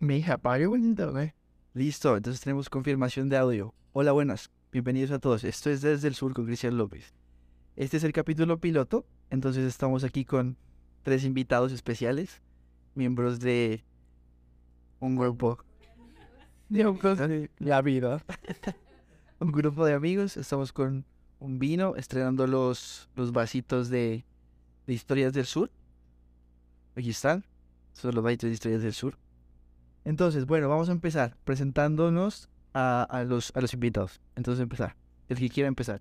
Me apago en internet. Listo, entonces tenemos confirmación de audio. Hola, buenas. Bienvenidos a todos. Esto es Desde el Sur con Cristian López. Este es el capítulo piloto, entonces estamos aquí con tres invitados especiales, miembros de un grupo. De la vida. un grupo de amigos. Estamos con un vino, estrenando los, los vasitos de, de Historias del Sur. Aquí están. Son los vasitos de Historias del Sur. Entonces, bueno, vamos a empezar presentándonos a, a los, a los invitados. Entonces, empezar. El que quiera empezar.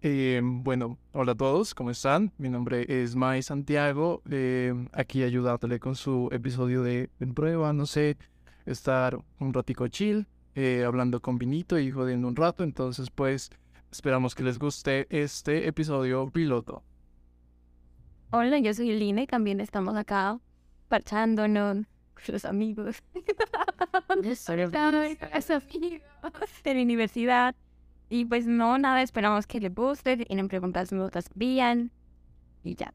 Eh, bueno, hola a todos, ¿cómo están? Mi nombre es Mai Santiago, eh, aquí ayudándole con su episodio de En Prueba, no sé, estar un ratico chill, eh, hablando con vinito y jodiendo un rato, entonces pues esperamos que les guste este episodio piloto. Hola, yo soy Lina y también estamos acá parchándonos los amigos. los amigos de la universidad. Y pues no, nada, esperamos que les guste. Si tienen preguntas, nos las envían. Y ya.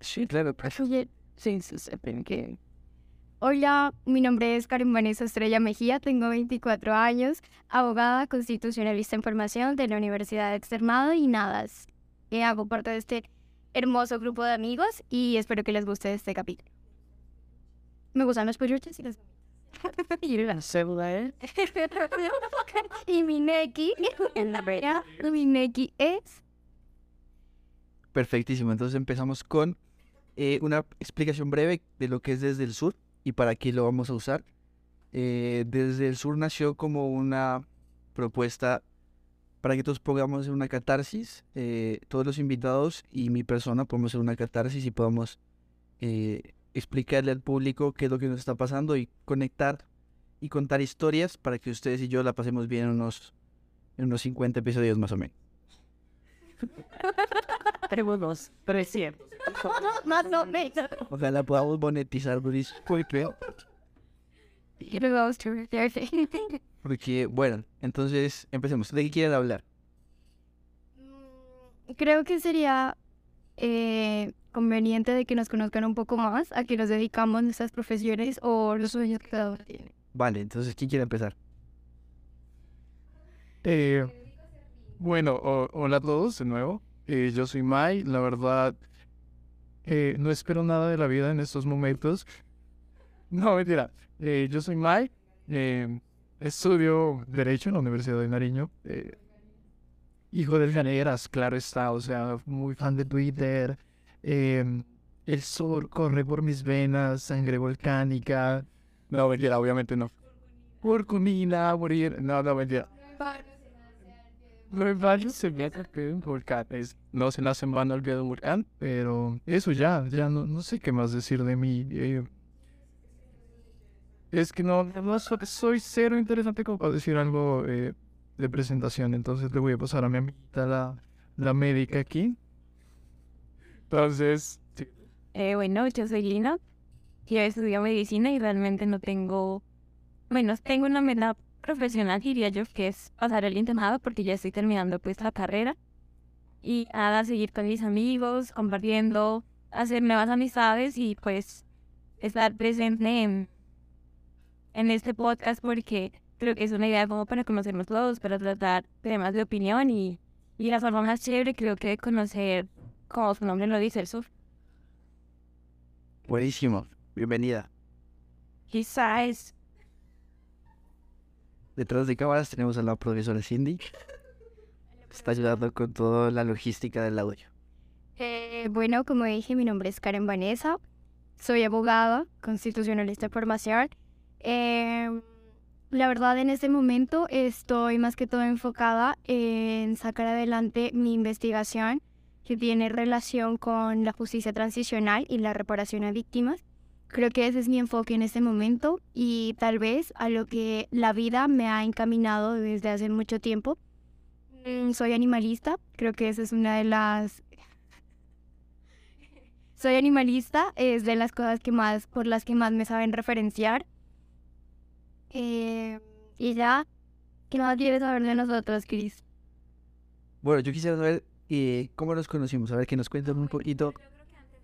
Sí, claro, Sí, sí, que... Hola, mi nombre es Karen Vanessa Estrella Mejía, tengo 24 años, abogada constitucionalista en formación de la Universidad de Extremado y nada, que hago parte de este hermoso grupo de amigos y espero que les guste este capítulo. Me gustan los polluches y las y la cédula es. y mi neki, en la verdad, mi neki es. Perfectísimo. Entonces empezamos con eh, una explicación breve de lo que es desde el sur y para qué lo vamos a usar. Eh, desde el sur nació como una propuesta para que todos podamos hacer una catarsis. Eh, todos los invitados y mi persona podemos hacer una catarsis y podamos eh, explicarle al público qué es lo que nos está pasando y conectar y contar historias para que ustedes y yo la pasemos bien en unos, en unos 50 episodios más o menos. Tenemos unos 300. Más o menos. Ojalá podamos monetizar Luis. Porque, bueno, entonces empecemos. ¿De qué quieren hablar? Creo que sería eh, conveniente de que nos conozcan un poco más a que nos dedicamos nuestras profesiones o los sueños que cada uno tiene. Vale, entonces, ¿quién quiere empezar? Eh, bueno, o- hola a todos de nuevo. Eh, yo soy Mai, la verdad, eh, no espero nada de la vida en estos momentos. No, mentira. Eh, yo soy Mai, eh, estudio Derecho en la Universidad de Nariño. eh, hijo del Ganeras, claro está, o sea, muy fan de Twitter. Eh, el sol corre por mis venas, sangre volcánica. No, mentira, obviamente no. Curcumina, morir. No, no, mentira. En vano se mete al pie un volcán. No se nace en vano al pie de un volcán, pero eso ya, ya no, no sé qué más decir de mí. eh. es que no, no so- soy cero interesante como para decir algo eh, de presentación, entonces le voy a pasar a mi amiguita, la, la médica aquí. Entonces. Eh, bueno, yo soy Lina. Yo estudio medicina y realmente no tengo. Bueno, tengo una meta profesional, diría yo, que es pasar el internado porque ya estoy terminando pues la carrera. Y nada, seguir con mis amigos, compartiendo, hacer nuevas amistades y pues estar presente en, en este podcast porque creo que es una idea como para conocernos todos, para tratar temas de opinión y, y la forma más chévere creo que de conocer, como su nombre lo dice, el sur. Buenísimo. Bienvenida. Quizás. Detrás de cámaras tenemos a la profesora Cindy. Está ayudando con toda la logística del audio. Eh, bueno, como dije, mi nombre es Karen Vanessa. Soy abogada, constitucionalista de formación. Eh, la verdad, en este momento estoy más que todo enfocada en sacar adelante mi investigación que tiene relación con la justicia transicional y la reparación a víctimas. Creo que ese es mi enfoque en este momento y tal vez a lo que la vida me ha encaminado desde hace mucho tiempo. Mm, Soy animalista, creo que esa es una de las soy animalista, es de las cosas que más, por las que más me saben referenciar. Eh, y ya, ¿qué más quieres saber de nosotros, Chris? Bueno, yo quisiera saber eh, cómo nos conocimos. A ver, que nos cuenten un poquito.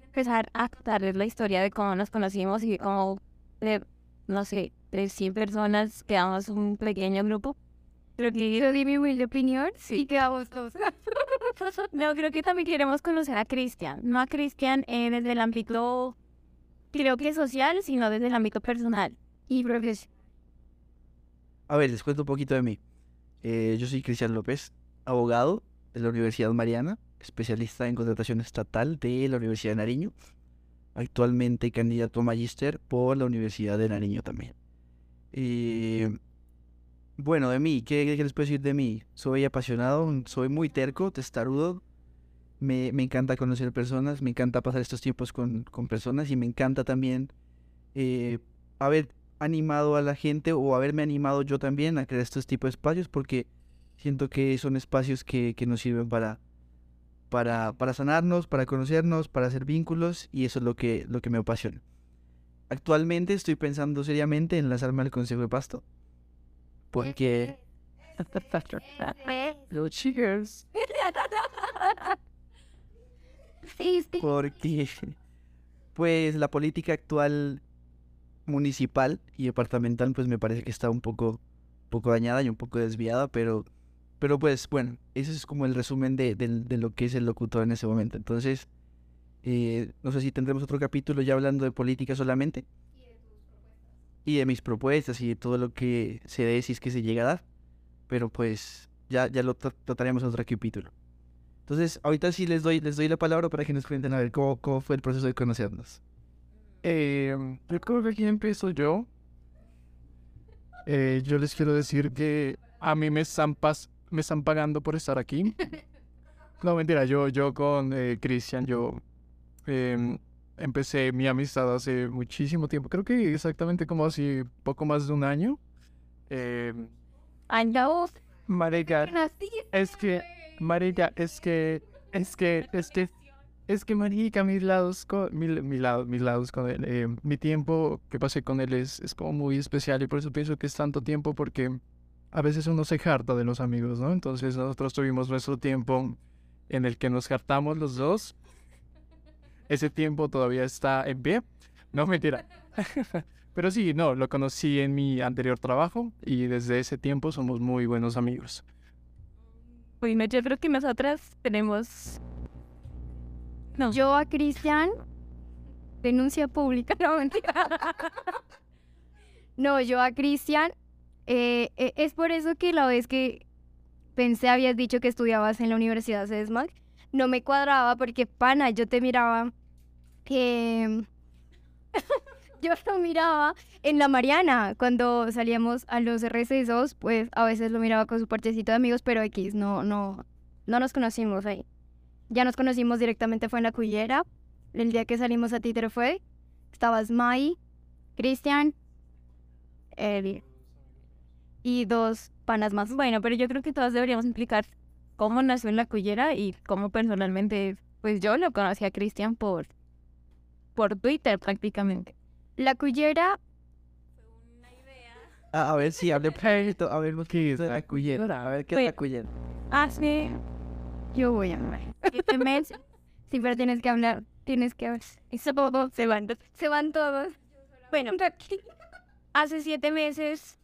Empezar a contarles la historia de cómo nos conocimos y cómo, eh, no sé, de 100 personas, quedamos un pequeño grupo. Creo que Yo di mi humilde opinión y quedamos todos. No, creo que también queremos conocer a Cristian. No a Cristian eh, desde el ámbito, creo que social, sino desde el ámbito personal. Y profesional. A ver, les cuento un poquito de mí. Eh, yo soy Cristian López, abogado de la Universidad Mariana, especialista en contratación estatal de la Universidad de Nariño. Actualmente candidato a magíster por la Universidad de Nariño también. Eh, bueno, de mí, ¿qué, qué les puedo decir de mí? Soy apasionado, soy muy terco, testarudo. Me, me encanta conocer personas, me encanta pasar estos tiempos con, con personas y me encanta también eh, haber animado a la gente o haberme animado yo también a crear estos tipos de espacios porque siento que son espacios que, que nos sirven para, para, para sanarnos, para conocernos, para hacer vínculos y eso es lo que, lo que me apasiona. Actualmente estoy pensando seriamente en lanzarme al Consejo de Pasto porque... Pero cheers. Sí, sí. porque pues la política actual municipal y departamental pues me parece que está un poco poco dañada y un poco desviada pero pero pues bueno ese es como el resumen de, del- de lo que es el locutor en ese momento. Entonces eh, no sé si tendremos otro capítulo ya hablando de política solamente. Y de mis propuestas. Y de todo lo que se dé si es que se llega a dar. Pero pues ya ya lo tra- trataremos en otro capítulo. Entonces, ahorita sí les doy, les doy la palabra para que nos cuenten a ver cómo, cómo fue el proceso de conocernos. Eh, yo creo que aquí empiezo yo. Eh, yo les quiero decir que a mí me están, pas- me están pagando por estar aquí. No, mentira, yo, yo con eh, Cristian, yo em, empecé mi amistad hace muchísimo tiempo. Creo que exactamente como así, poco más de un año. Em, Anda vos. marica, es que, marica, es que, es que, es que, es que, marica, mis lados con, mi, mi lado- mis lados con él, eh, mi tiempo que pasé con él es, es como muy especial y por eso pienso que es tanto tiempo porque a veces uno se harta de los amigos, ¿no? Entonces nosotros tuvimos nuestro tiempo en el que nos hartamos los dos. Ese tiempo todavía está en pie. No, mentira. Pero sí, no, lo conocí en mi anterior trabajo y desde ese tiempo somos muy buenos amigos. Bueno, yo creo que nosotras tenemos... No, Yo a Cristian, denuncia pública, no mentira. No, yo a Cristian, eh, eh, es por eso que la vez que pensé habías dicho que estudiabas en la Universidad CESMAC, no me cuadraba porque, pana, yo te miraba que... yo lo miraba en la Mariana, cuando salíamos a los recesos, pues a veces lo miraba con su parchecito de amigos, pero X, no, no, no nos conocimos ahí. Ya nos conocimos directamente, fue en la Cullera. El día que salimos a Títere fue. Estabas Mai, Cristian, él y dos panas más. Bueno, pero yo creo que todos deberíamos implicar cómo nació en la cullera y cómo personalmente, pues yo lo conocí a Cristian por, por Twitter prácticamente. La Cullera, Ah, a ver si hable poquito, a ver qué es la cuyera, a ver qué es la cuyera. Hace yo voy a hablar. siete meses, Sí, pero tienes que hablar, tienes que hablar. se van. Se van todos. Bueno, hace siete meses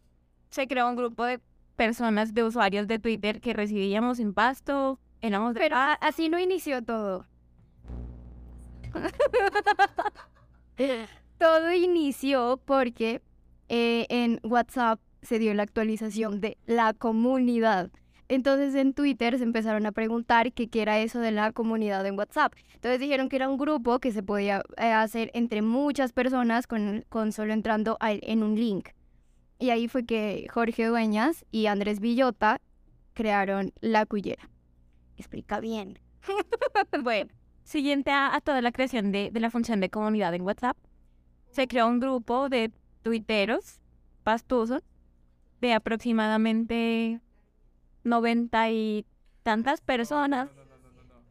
se creó un grupo de personas, de usuarios de Twitter que residíamos en Pasto, éramos de Pero a- así no inició todo. todo inició porque eh, en WhatsApp se dio la actualización de la comunidad. Entonces en Twitter se empezaron a preguntar que qué era eso de la comunidad en WhatsApp. Entonces dijeron que era un grupo que se podía eh, hacer entre muchas personas con, con solo entrando a- en un link. Y ahí fue que Jorge Dueñas y Andrés Villota crearon La Cullera. Explica bien. Bueno, siguiente a, a toda la creación de, de la función de comunidad en WhatsApp, se creó un grupo de tuiteros pastusos de aproximadamente 90 y tantas personas.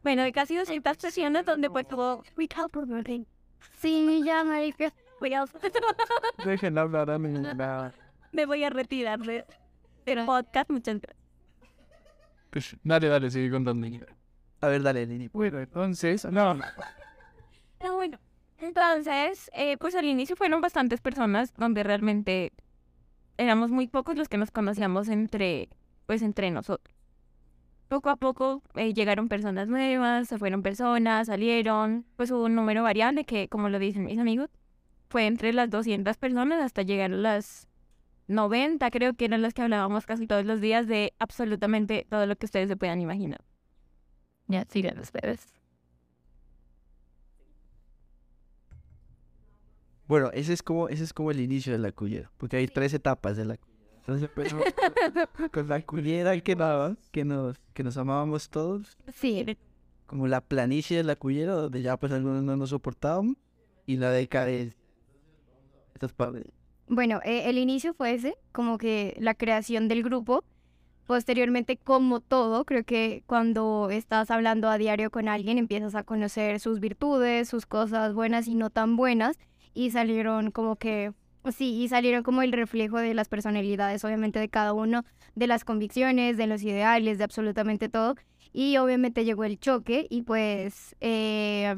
Bueno, de casi 200 personas donde pues tuvo... Sí, ya, marica. Dejen hablar a mi nada. Me voy a retirar de, del podcast, muchas gracias. Pues, dale, dale, sigue contando. A ver, dale, Lini. Bueno, entonces, no. Ah, bueno. Entonces, eh, pues al inicio fueron bastantes personas donde realmente éramos muy pocos los que nos conocíamos entre, pues entre nosotros. Poco a poco eh, llegaron personas nuevas, se fueron personas, salieron, pues hubo un número variable que, como lo dicen mis amigos, fue entre las 200 personas hasta llegar a las 90, creo que eran las que hablábamos casi todos los días de absolutamente todo lo que ustedes se puedan imaginar. Ya, sigan ustedes. Bueno, ese es como, ese es como el inicio de la cullera, porque hay tres etapas de la cullera. Entonces empezamos con la cullera que daba, que nos, que nos amábamos todos, Sí, como la planicie de la cullera, donde ya pues algunos no nos soportábamos, y la decadencia. Estas partes. Bueno, eh, el inicio fue ese, como que la creación del grupo. Posteriormente, como todo, creo que cuando estás hablando a diario con alguien, empiezas a conocer sus virtudes, sus cosas buenas y no tan buenas, y salieron como que, sí, y salieron como el reflejo de las personalidades, obviamente, de cada uno, de las convicciones, de los ideales, de absolutamente todo. Y obviamente llegó el choque y pues eh,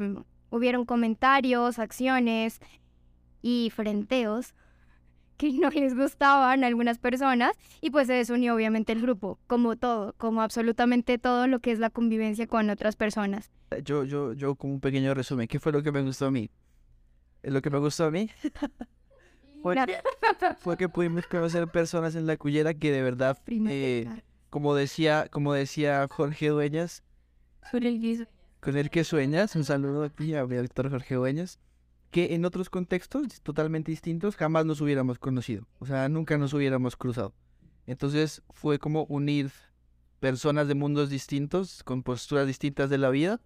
hubieron comentarios, acciones y frenteos que no les gustaban a algunas personas y pues se desunió obviamente el grupo, como todo, como absolutamente todo lo que es la convivencia con otras personas. Yo, yo, yo como un pequeño resumen, ¿qué fue lo que me gustó a mí? Eh, Lo que me gustó a mí fue, fue que pudimos conocer personas en la cullera que de verdad, eh, como decía, como decía Jorge Dueñas, con el que sueñas, un saludo aquí a mi doctor Jorge Dueñas, que en otros contextos totalmente distintos jamás nos hubiéramos conocido, o sea, nunca nos hubiéramos cruzado. Entonces fue como unir personas de mundos distintos, con posturas distintas de la vida.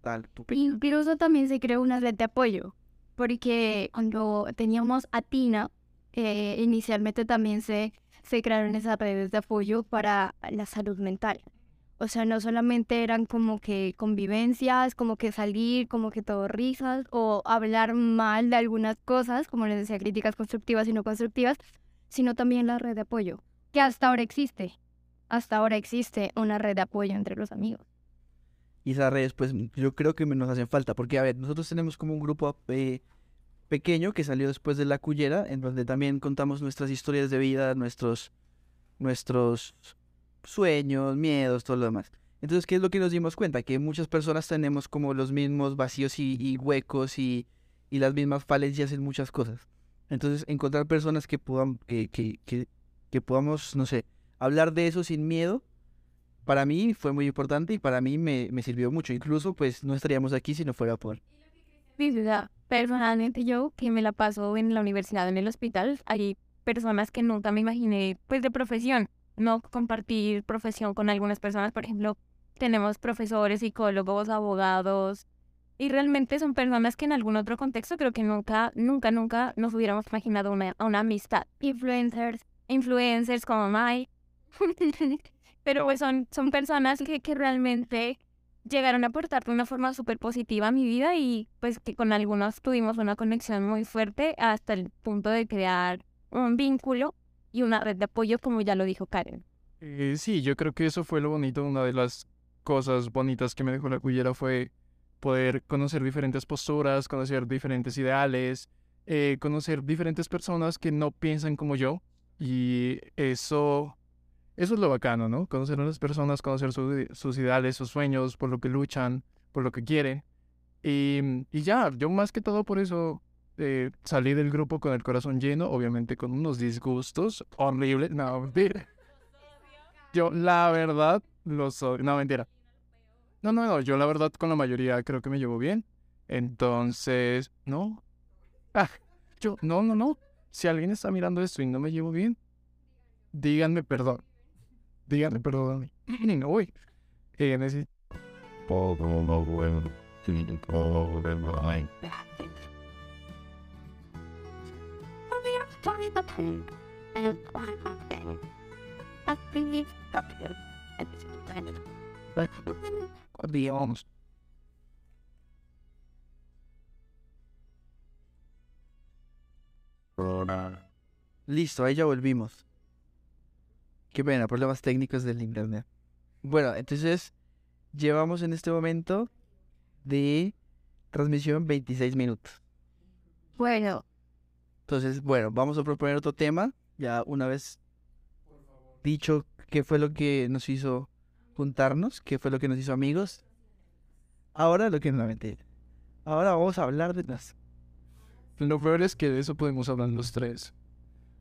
Tal, tu Incluso también se creó una red de apoyo, porque cuando teníamos a Tina, eh, inicialmente también se, se crearon esas redes de apoyo para la salud mental. O sea, no solamente eran como que convivencias, como que salir, como que todo risas, o hablar mal de algunas cosas, como les decía, críticas constructivas y no constructivas, sino también la red de apoyo, que hasta ahora existe. Hasta ahora existe una red de apoyo entre los amigos. Y esas redes, pues yo creo que nos hacen falta, porque a ver, nosotros tenemos como un grupo eh, pequeño que salió después de la cullera, en donde también contamos nuestras historias de vida, nuestros, nuestros sueños, miedos, todo lo demás. Entonces, ¿qué es lo que nos dimos cuenta? Que muchas personas tenemos como los mismos vacíos y, y huecos y, y las mismas falencias en muchas cosas. Entonces, encontrar personas que, podam- que, que, que, que podamos, no sé, hablar de eso sin miedo, para mí fue muy importante y para mí me, me sirvió mucho. Incluso, pues, no estaríamos aquí si no fuera por... Mi ciudad, personalmente yo que me la paso en la universidad, en el hospital, hay personas que nunca me imaginé, pues de profesión, no compartir profesión con algunas personas, por ejemplo, tenemos profesores, psicólogos, abogados, y realmente son personas que en algún otro contexto creo que nunca, nunca, nunca nos hubiéramos imaginado una, una amistad. Influencers. Influencers como Mai, pero pues son, son personas que, que realmente llegaron a aportar de una forma súper positiva a mi vida y pues que con algunos tuvimos una conexión muy fuerte hasta el punto de crear un vínculo y una red de apoyo como ya lo dijo Karen. Eh, sí, yo creo que eso fue lo bonito. Una de las cosas bonitas que me dejó la cullera fue poder conocer diferentes posturas, conocer diferentes ideales, eh, conocer diferentes personas que no piensan como yo. Y eso, eso es lo bacano, ¿no? Conocer a las personas, conocer su- sus ideales, sus sueños, por lo que luchan, por lo que quieren. Y, y ya, yo más que todo por eso eh, salí del grupo con el corazón lleno, obviamente con unos disgustos horribles. No, mentira. Yo, la verdad, lo soy. No, mentira. No, no, no. Yo, la verdad, con la mayoría creo que me llevo bien. Entonces, no. Ah, yo, no, no, no. Si alguien está mirando esto y no me llevo bien, díganme perdón. Díganme perdón a mí. No, uy. Eh, necesito. Digamos. Listo, ahí ya volvimos. Qué pena, problemas técnicos del internet. Bueno, entonces llevamos en este momento de transmisión 26 minutos. Bueno, Entonces, bueno, vamos a proponer otro tema Ya una vez dicho qué fue lo que nos hizo juntarnos, qué fue lo que nos hizo amigos, ahora lo que no. Ahora vamos a hablar de las... Lo peor es que de eso podemos hablar los tres.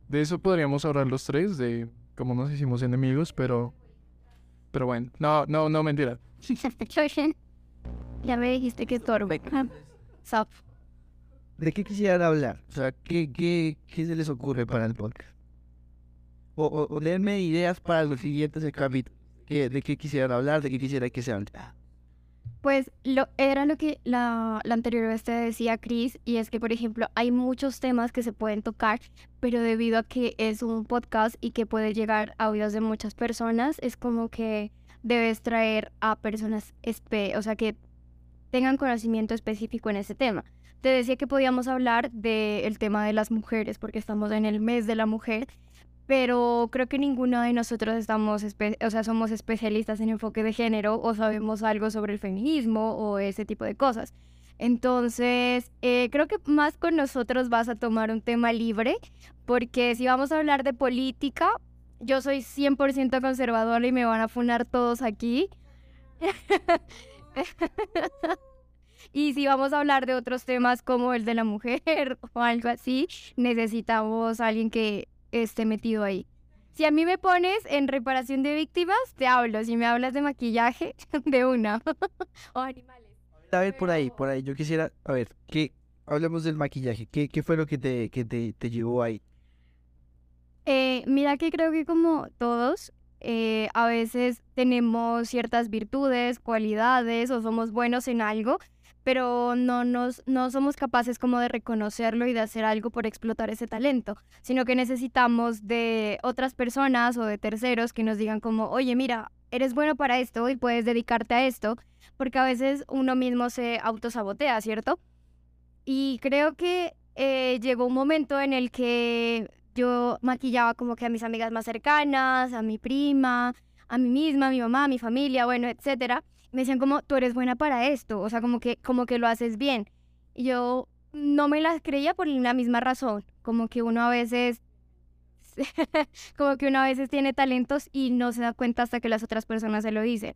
De eso podríamos hablar los tres, de cómo nos hicimos enemigos, pero... Pero bueno, no, no, no, mentira. ya me dijiste que torbe. Sop. ¿De qué quisieran hablar? O sea, ¿qué, qué, qué se les ocurre para el podcast? O, o, o denme ideas para los siguientes capítulos. ¿Qué- ¿De qué quisieran hablar? ¿De qué quisiera que se hable? Pues lo, era lo que la, la anterior vez te decía Chris, y es que, por ejemplo, hay muchos temas que se pueden tocar, pero debido a que es un podcast y que puede llegar a oídos de muchas personas, es como que debes traer a personas, espe- o sea, que tengan conocimiento específico en ese tema. Te decía que podíamos hablar del tema de las mujeres, porque estamos en el mes de la mujer, pero creo que ninguno de nosotros estamos, o sea, somos especialistas en enfoque de género o sabemos algo sobre el feminismo o ese tipo de cosas. Entonces, eh, creo que más con nosotros vas a tomar un tema libre, porque si vamos a hablar de política, yo soy 100% conservadora y me van a funar todos aquí. Y si vamos a hablar de otros temas como el de la mujer o algo así, necesitamos a alguien que esté metido ahí. Si a mí me pones en reparación de víctimas, te hablo. Si me hablas de maquillaje, de una. o animales. A ver, por ahí, por ahí. Yo quisiera, a ver, ¿qué? Hablemos del maquillaje. ¿Qué, qué fue lo que te, que te, te llevó ahí? Eh, mira que creo que como todos, eh, a veces tenemos ciertas virtudes, cualidades o somos buenos en algo, pero no, nos, no somos capaces como de reconocerlo y de hacer algo por explotar ese talento, sino que necesitamos de otras personas o de terceros que nos digan como, oye, mira, eres bueno para esto y puedes dedicarte a esto, porque a veces uno mismo se autosabotea, ¿cierto? Y creo que eh, llegó un momento en el que yo maquillaba como que a mis amigas más cercanas, a mi prima, a mí misma, a mi mamá, a mi familia, bueno, etcétera. Me decían como, tú eres buena para esto, o sea, como que, como que lo haces bien. Y yo no me las creía por la misma razón, como que uno a veces, como que uno a veces tiene talentos y no se da cuenta hasta que las otras personas se lo dicen.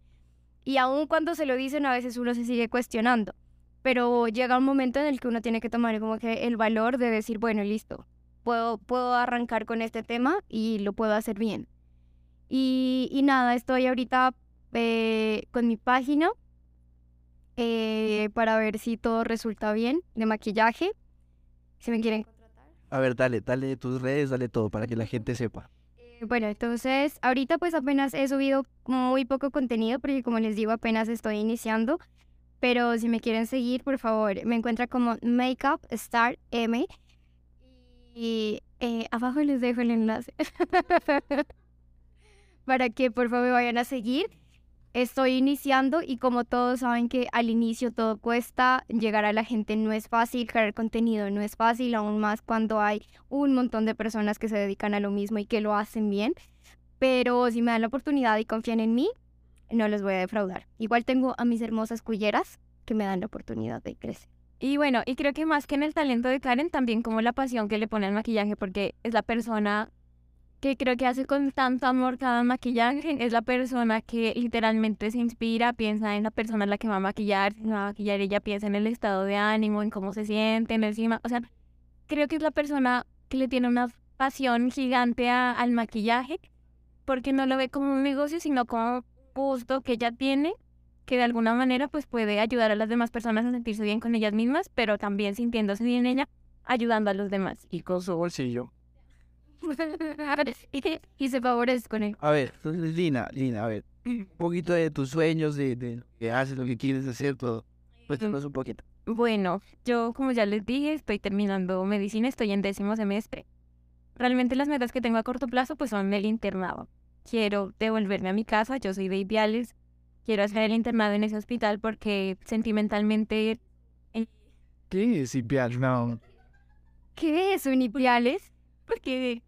Y aun cuando se lo dicen, a veces uno se sigue cuestionando. Pero llega un momento en el que uno tiene que tomar como que el valor de decir, bueno, listo, puedo, puedo arrancar con este tema y lo puedo hacer bien. Y, y nada, estoy ahorita eh, con mi página eh, para ver si todo resulta bien de maquillaje. Si me quieren contratar. A ver, dale, dale tus redes, dale todo para que la gente sepa. Eh, Bueno, entonces ahorita pues apenas he subido muy poco contenido porque como les digo apenas estoy iniciando. Pero si me quieren seguir, por favor, me encuentra como Makeup Star M. Y eh, abajo les dejo el enlace. Para que por favor me vayan a seguir. Estoy iniciando y como todos saben que al inicio todo cuesta, llegar a la gente no es fácil, crear contenido no es fácil, aún más cuando hay un montón de personas que se dedican a lo mismo y que lo hacen bien. Pero si me dan la oportunidad y confían en mí, no les voy a defraudar. Igual tengo a mis hermosas culleras que me dan la oportunidad de crecer. Y bueno, y creo que más que en el talento de Karen, también como la pasión que le pone al maquillaje, porque es la persona que creo que hace con tanto amor cada maquillaje, es la persona que literalmente se inspira, piensa en la persona a la que va a maquillar, si va a maquillar, ella piensa en el estado de ánimo, en cómo se siente, en encima, o sea, creo que es la persona que le tiene una pasión gigante a- al maquillaje, porque no lo ve como un negocio, sino como un gusto que ella tiene que de alguna manera pues puede ayudar a las demás personas a sentirse bien con ellas mismas, pero también sintiéndose bien ella, ayudando a los demás. Y con su bolsillo. y se favorece con él. A ver, entonces, Lina, Lina, a ver, un poquito de tus sueños, de, de lo que haces, lo que quieres hacer, todo. Cuéntanos un poquito. Bueno, yo como ya les dije, estoy terminando medicina, estoy en décimo semestre. Realmente las metas que tengo a corto plazo pues son el internado. Quiero devolverme a mi casa, yo soy de Ipiales, quiero hacer el internado en ese hospital porque sentimentalmente ¿Qué es Ipial? No. ¿Qué es Unipiales? porque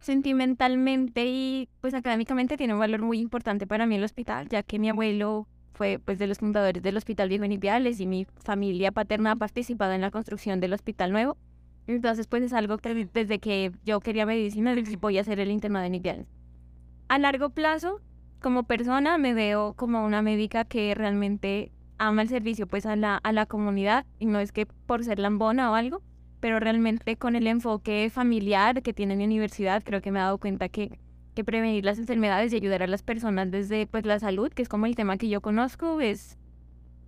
sentimentalmente y pues académicamente tiene un valor muy importante para mí el hospital, ya que mi abuelo fue pues de los fundadores del Hospital Viejo en Ipiales y mi familia paterna ha participado en la construcción del Hospital Nuevo. Entonces, pues es algo que desde que yo quería medicina, voy a hacer el internado en Ipiales. A largo plazo, como persona, me veo como una médica que realmente ama el servicio pues a la, a la comunidad y no es que por ser lambona o algo, pero realmente con el enfoque familiar que tiene mi universidad, creo que me he dado cuenta que, que prevenir las enfermedades y ayudar a las personas desde pues la salud, que es como el tema que yo conozco, es,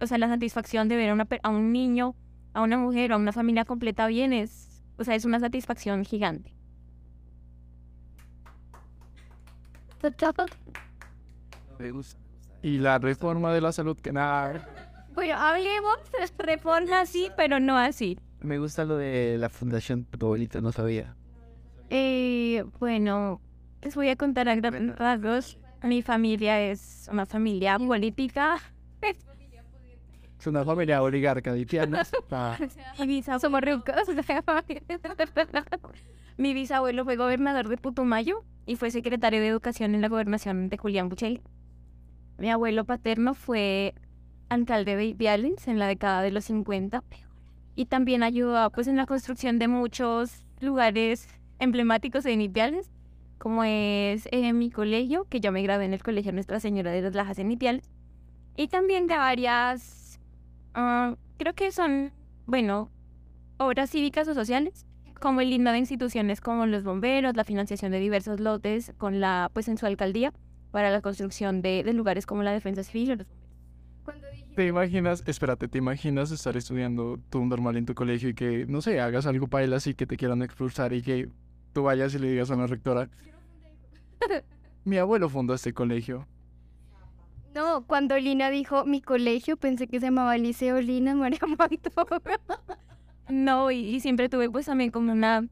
o sea, la satisfacción de ver a, una, a un niño, a una mujer, a una familia completa bien, es, o sea, es una satisfacción gigante. Y la reforma de la salud que nada. Bueno, hablemos de reforma así, pero no así. Me gusta lo de la fundación tu abuelita, no sabía. Eh, bueno, les voy a contar a grandes rasgos. Mi familia es una familia política. Es una familia oligarca de Ah, somos ricos. Mi bisabuelo fue gobernador de Putumayo y fue secretario de Educación en la gobernación de Julián Buchel. Mi abuelo paterno fue alcalde de Ipiales en la década de los 50 y también ayudó pues en la construcción de muchos lugares emblemáticos en Ipiales, como es eh, mi colegio, que yo me gradué en el colegio Nuestra Señora de las Lajas en Ipiales, y también de varias, ah, creo que son, bueno, obras cívicas o sociales, como el himno de instituciones como los bomberos, la financiación de diversos lotes con la, pues en su alcaldía, para la construcción de, de lugares como la defensa civil o los ¿Te imaginas, espérate, te imaginas estar estudiando tú normal en tu colegio y que, no sé, hagas algo para él así que te quieran expulsar y que tú vayas y le digas a la rectora, mi abuelo fundó este colegio. No, cuando Lina dijo mi colegio, pensé que se llamaba Liceo Lina María Magdalena. No, y, y siempre tuve pues también como una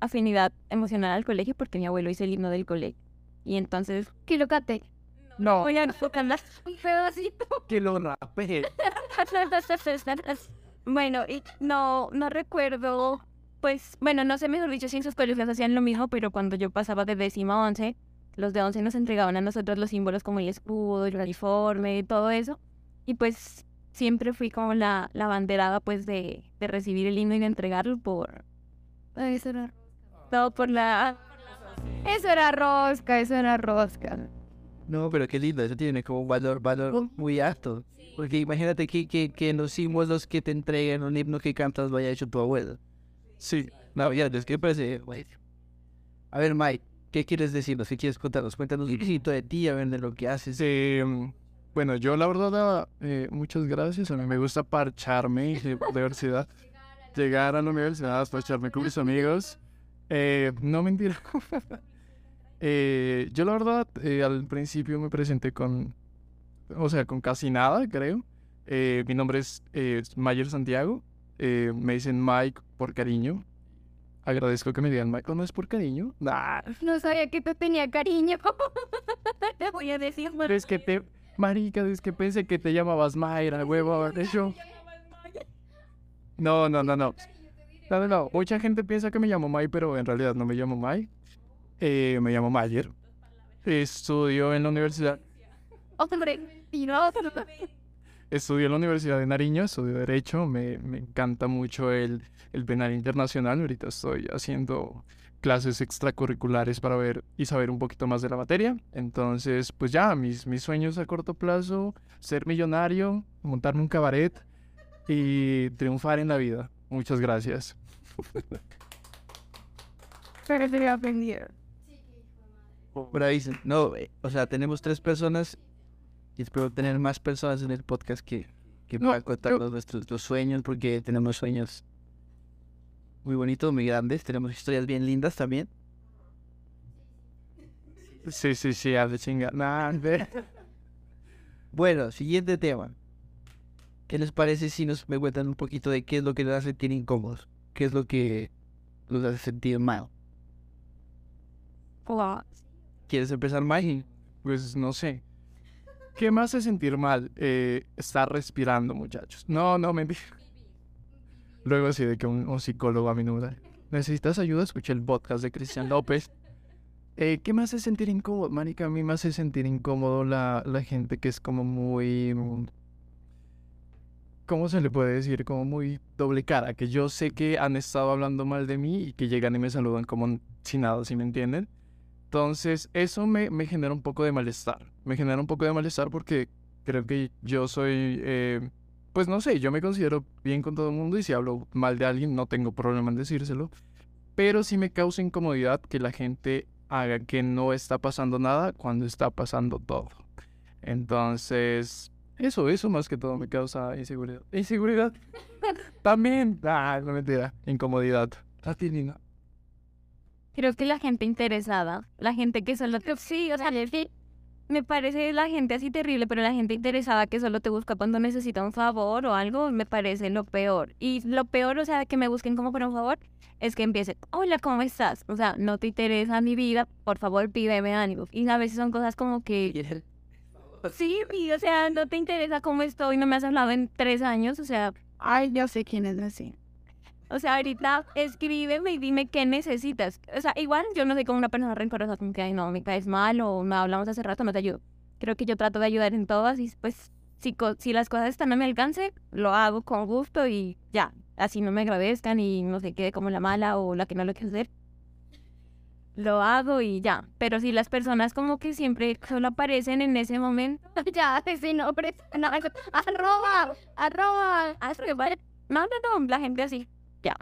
afinidad emocional al colegio porque mi abuelo hizo el himno del colegio. Y entonces... Que lo cate. No, Voy a enfocarlas. Un pedacito. Que lo rape. bueno, y no, no recuerdo, pues, bueno, no sé, mejor dicho, si en sus colegios hacían lo mismo, pero cuando yo pasaba de décima a once, los de once nos entregaban a nosotros los símbolos como el escudo, el uniforme, todo eso. Y pues siempre fui como la, la banderada, pues, de, de recibir el himno y de entregarlo por... Ay, Eso era, Todo por la... eso era rosca, eso era rosca. No, pero qué lindo, eso tiene como un valor, valor muy alto. Porque imagínate que, que, que en los símbolos que te entreguen un himno que cantas lo haya hecho tu abuelo. sí, No, ya, es que parece guay. A ver, Mike, ¿qué quieres decirnos? ¿Qué quieres contarnos? Cuéntanos un poquito de ti, a ver, de lo que haces. Sí, mm, bueno, yo la verdad, eh, muchas gracias. A mí me gusta parcharme la universidad. Llegar a la universidad, parcharme con mis amigos. Eh, no mentira. Eh, yo la verdad, eh, al principio me presenté con, o sea, con casi nada, creo. Eh, mi nombre es eh, Mayer Santiago. Eh, me dicen Mike por cariño. Agradezco que me digan Mike, ¿no es por cariño? Nah, No sabía que tú tenía cariño. Te voy a decir, Pero es que te. Marica, es que pensé que te llamabas Mayra, huevo, de hecho. No, no, no, no. No, no, no. Mucha gente piensa que me llamo May, pero en realidad no me llamo May. Eh, me llamo Mayer. Estudio en la universidad. Estudio en la Universidad de Nariño, estudio Derecho. Me, me encanta mucho el, el penal internacional. Ahorita estoy haciendo clases extracurriculares para ver y saber un poquito más de la materia. Entonces, pues ya, mis, mis sueños a corto plazo, ser millonario, montarme un cabaret y triunfar en la vida. Muchas gracias. pero se me aprendieron. Bravísimo. No, eh, o sea, tenemos tres personas y espero tener más personas en el podcast que, que No, puedan contarnos yo- nuestros los sueños, porque tenemos sueños muy bonitos, muy grandes. Tenemos historias bien lindas también. Sí, sí, sí, haz de chingar. Nah. Bueno, siguiente tema. ¿Qué les parece si nos me cuentan un poquito de qué es lo que los hace sentir incómodos? ¿Qué es lo que los hace sentir mal? ¿Quieres empezar, Maggie? Pues no sé. ¿Qué me hace sentir mal? Eh, estar respirando, muchachos. No, no, mentira. Luego así de que un, psicólogo a mi número. ¿Necesitas ayuda? Escuché el podcast de Cristian López. Eh, ¿Qué me hace sentir incómodo? Marica, a mí me hace sentir incómodo la, la gente que es como muy... ¿cómo se le puede decir? Como muy doble cara, que yo sé que han estado hablando mal de mí y que llegan y me saludan como sin nada, ¿sí me entienden? Entonces, eso me, me genera un poco de malestar. Me genera un poco de malestar porque creo que yo soy, eh, pues no sé, yo me considero bien con todo el mundo y si hablo mal de alguien no tengo problema en decírselo. Pero sí me causa incomodidad que la gente haga que no está pasando nada cuando está pasando todo. Entonces, eso, eso más que todo me causa inseguridad. Inseguridad. También. Ah, no mentira. Incomodidad. A ti, Nina. Creo que la gente interesada, la gente que solo te... Sí, o sea, me parece la gente así terrible, pero la gente interesada que solo te busca cuando necesita un favor o algo, me parece lo peor. Y lo peor, o sea, que me busquen como por un favor, es que empiecen, hola, ¿cómo estás? O sea, no te interesa mi vida, por favor, pídeme ánimo. Y a veces son cosas como que... Sí, y, o sea, no te interesa cómo estoy, no me has hablado en tres años, o sea... Ay, yo sé quién es así. O sea, ahorita escríbeme y dime qué necesitas. O sea, igual yo no soy como una persona rencorosa, como que, ay, no, me caes mal o me hablamos hace rato, no te ayudo. Creo que yo trato de ayudar en todas y pues si, si las cosas están a mi alcance, lo hago con gusto y ya. Así no me agradezcan y no se quede como la mala o la que no lo quiere hacer. Lo hago y ya. Pero si las personas como que siempre solo aparecen en ese momento. ya, si no, no, arroba, arroba, arroba. No, no, no, la gente así. Ya.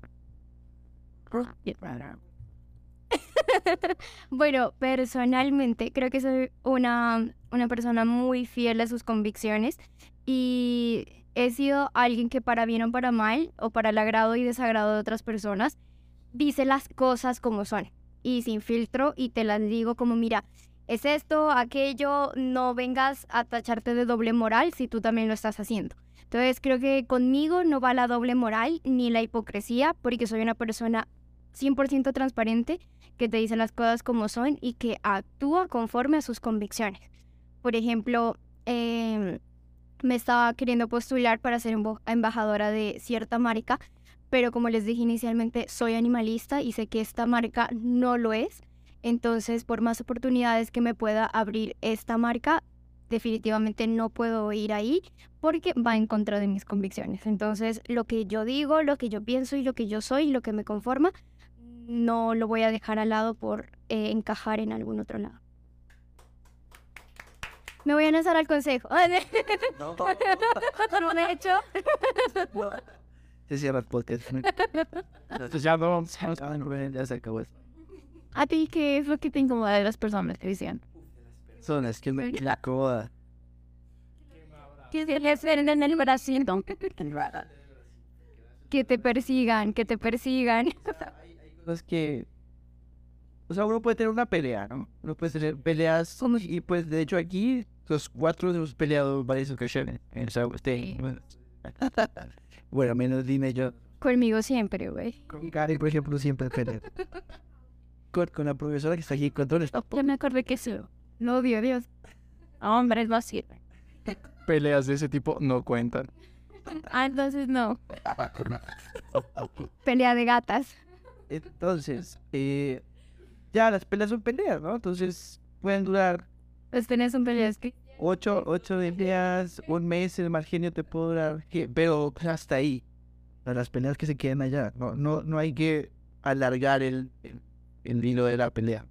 bueno, personalmente creo que soy una, una persona muy fiel a sus convicciones y he sido alguien que para bien o para mal, o para el agrado y desagrado de otras personas, dice las cosas como son y sin filtro y te las digo como, mira, es esto, aquello, no vengas a tacharte de doble moral si tú también lo estás haciendo. Entonces creo que conmigo no va la doble moral ni la hipocresía porque soy una persona 100% transparente que te dice las cosas como son y que actúa conforme a sus convicciones. Por ejemplo, em, me estaba queriendo postular para ser embajadora de cierta marca, pero como les dije inicialmente, soy animalista y sé que esta marca no lo es. Entonces, por más oportunidades que me pueda abrir esta marca, definitivamente no puedo ir ahí porque va en contra de mis convicciones. Entonces, lo que yo digo, lo que yo pienso y lo que yo soy, lo que me conforma, no lo voy a dejar al lado por eh, encajar en algún otro lado. Me voy a lanzar al consejo. No, no, de hecho. Se cierra el podcast. Entonces ya no vamos a... Ya se acabó esto. ¿A ti qué es lo que te incomoda de las personas que Personas que me la coda. Que se ven en el Brasil. Que te persigan, que te persigan. Cosas que. O sea, uno puede tener una pelea, ¿no? Uno puede tener peleas. Y pues, de hecho, aquí los cuatro hemos peleado varias ocasiones. O sea, usted. Bueno, menos dime yo. Conmigo siempre, güey. Con Karen, por ejemplo, siempre peleo. Con, con la profesora que está aquí con todo esto. Ya me acordé que sí. No, Dios, Dios. Hombres no sirven. Peleas de ese tipo no cuentan. Ah, entonces no. Pelea de gatas. Entonces, eh, ya las peleas son peleas, ¿no? Entonces pueden durar Pues tenés un peleas que... ocho, ocho días, un mes, el mal genio te puede durar, pero pues, hasta ahí. Las peleas que se queden allá. No, no, no hay que alargar el, el, el hilo de la pelea.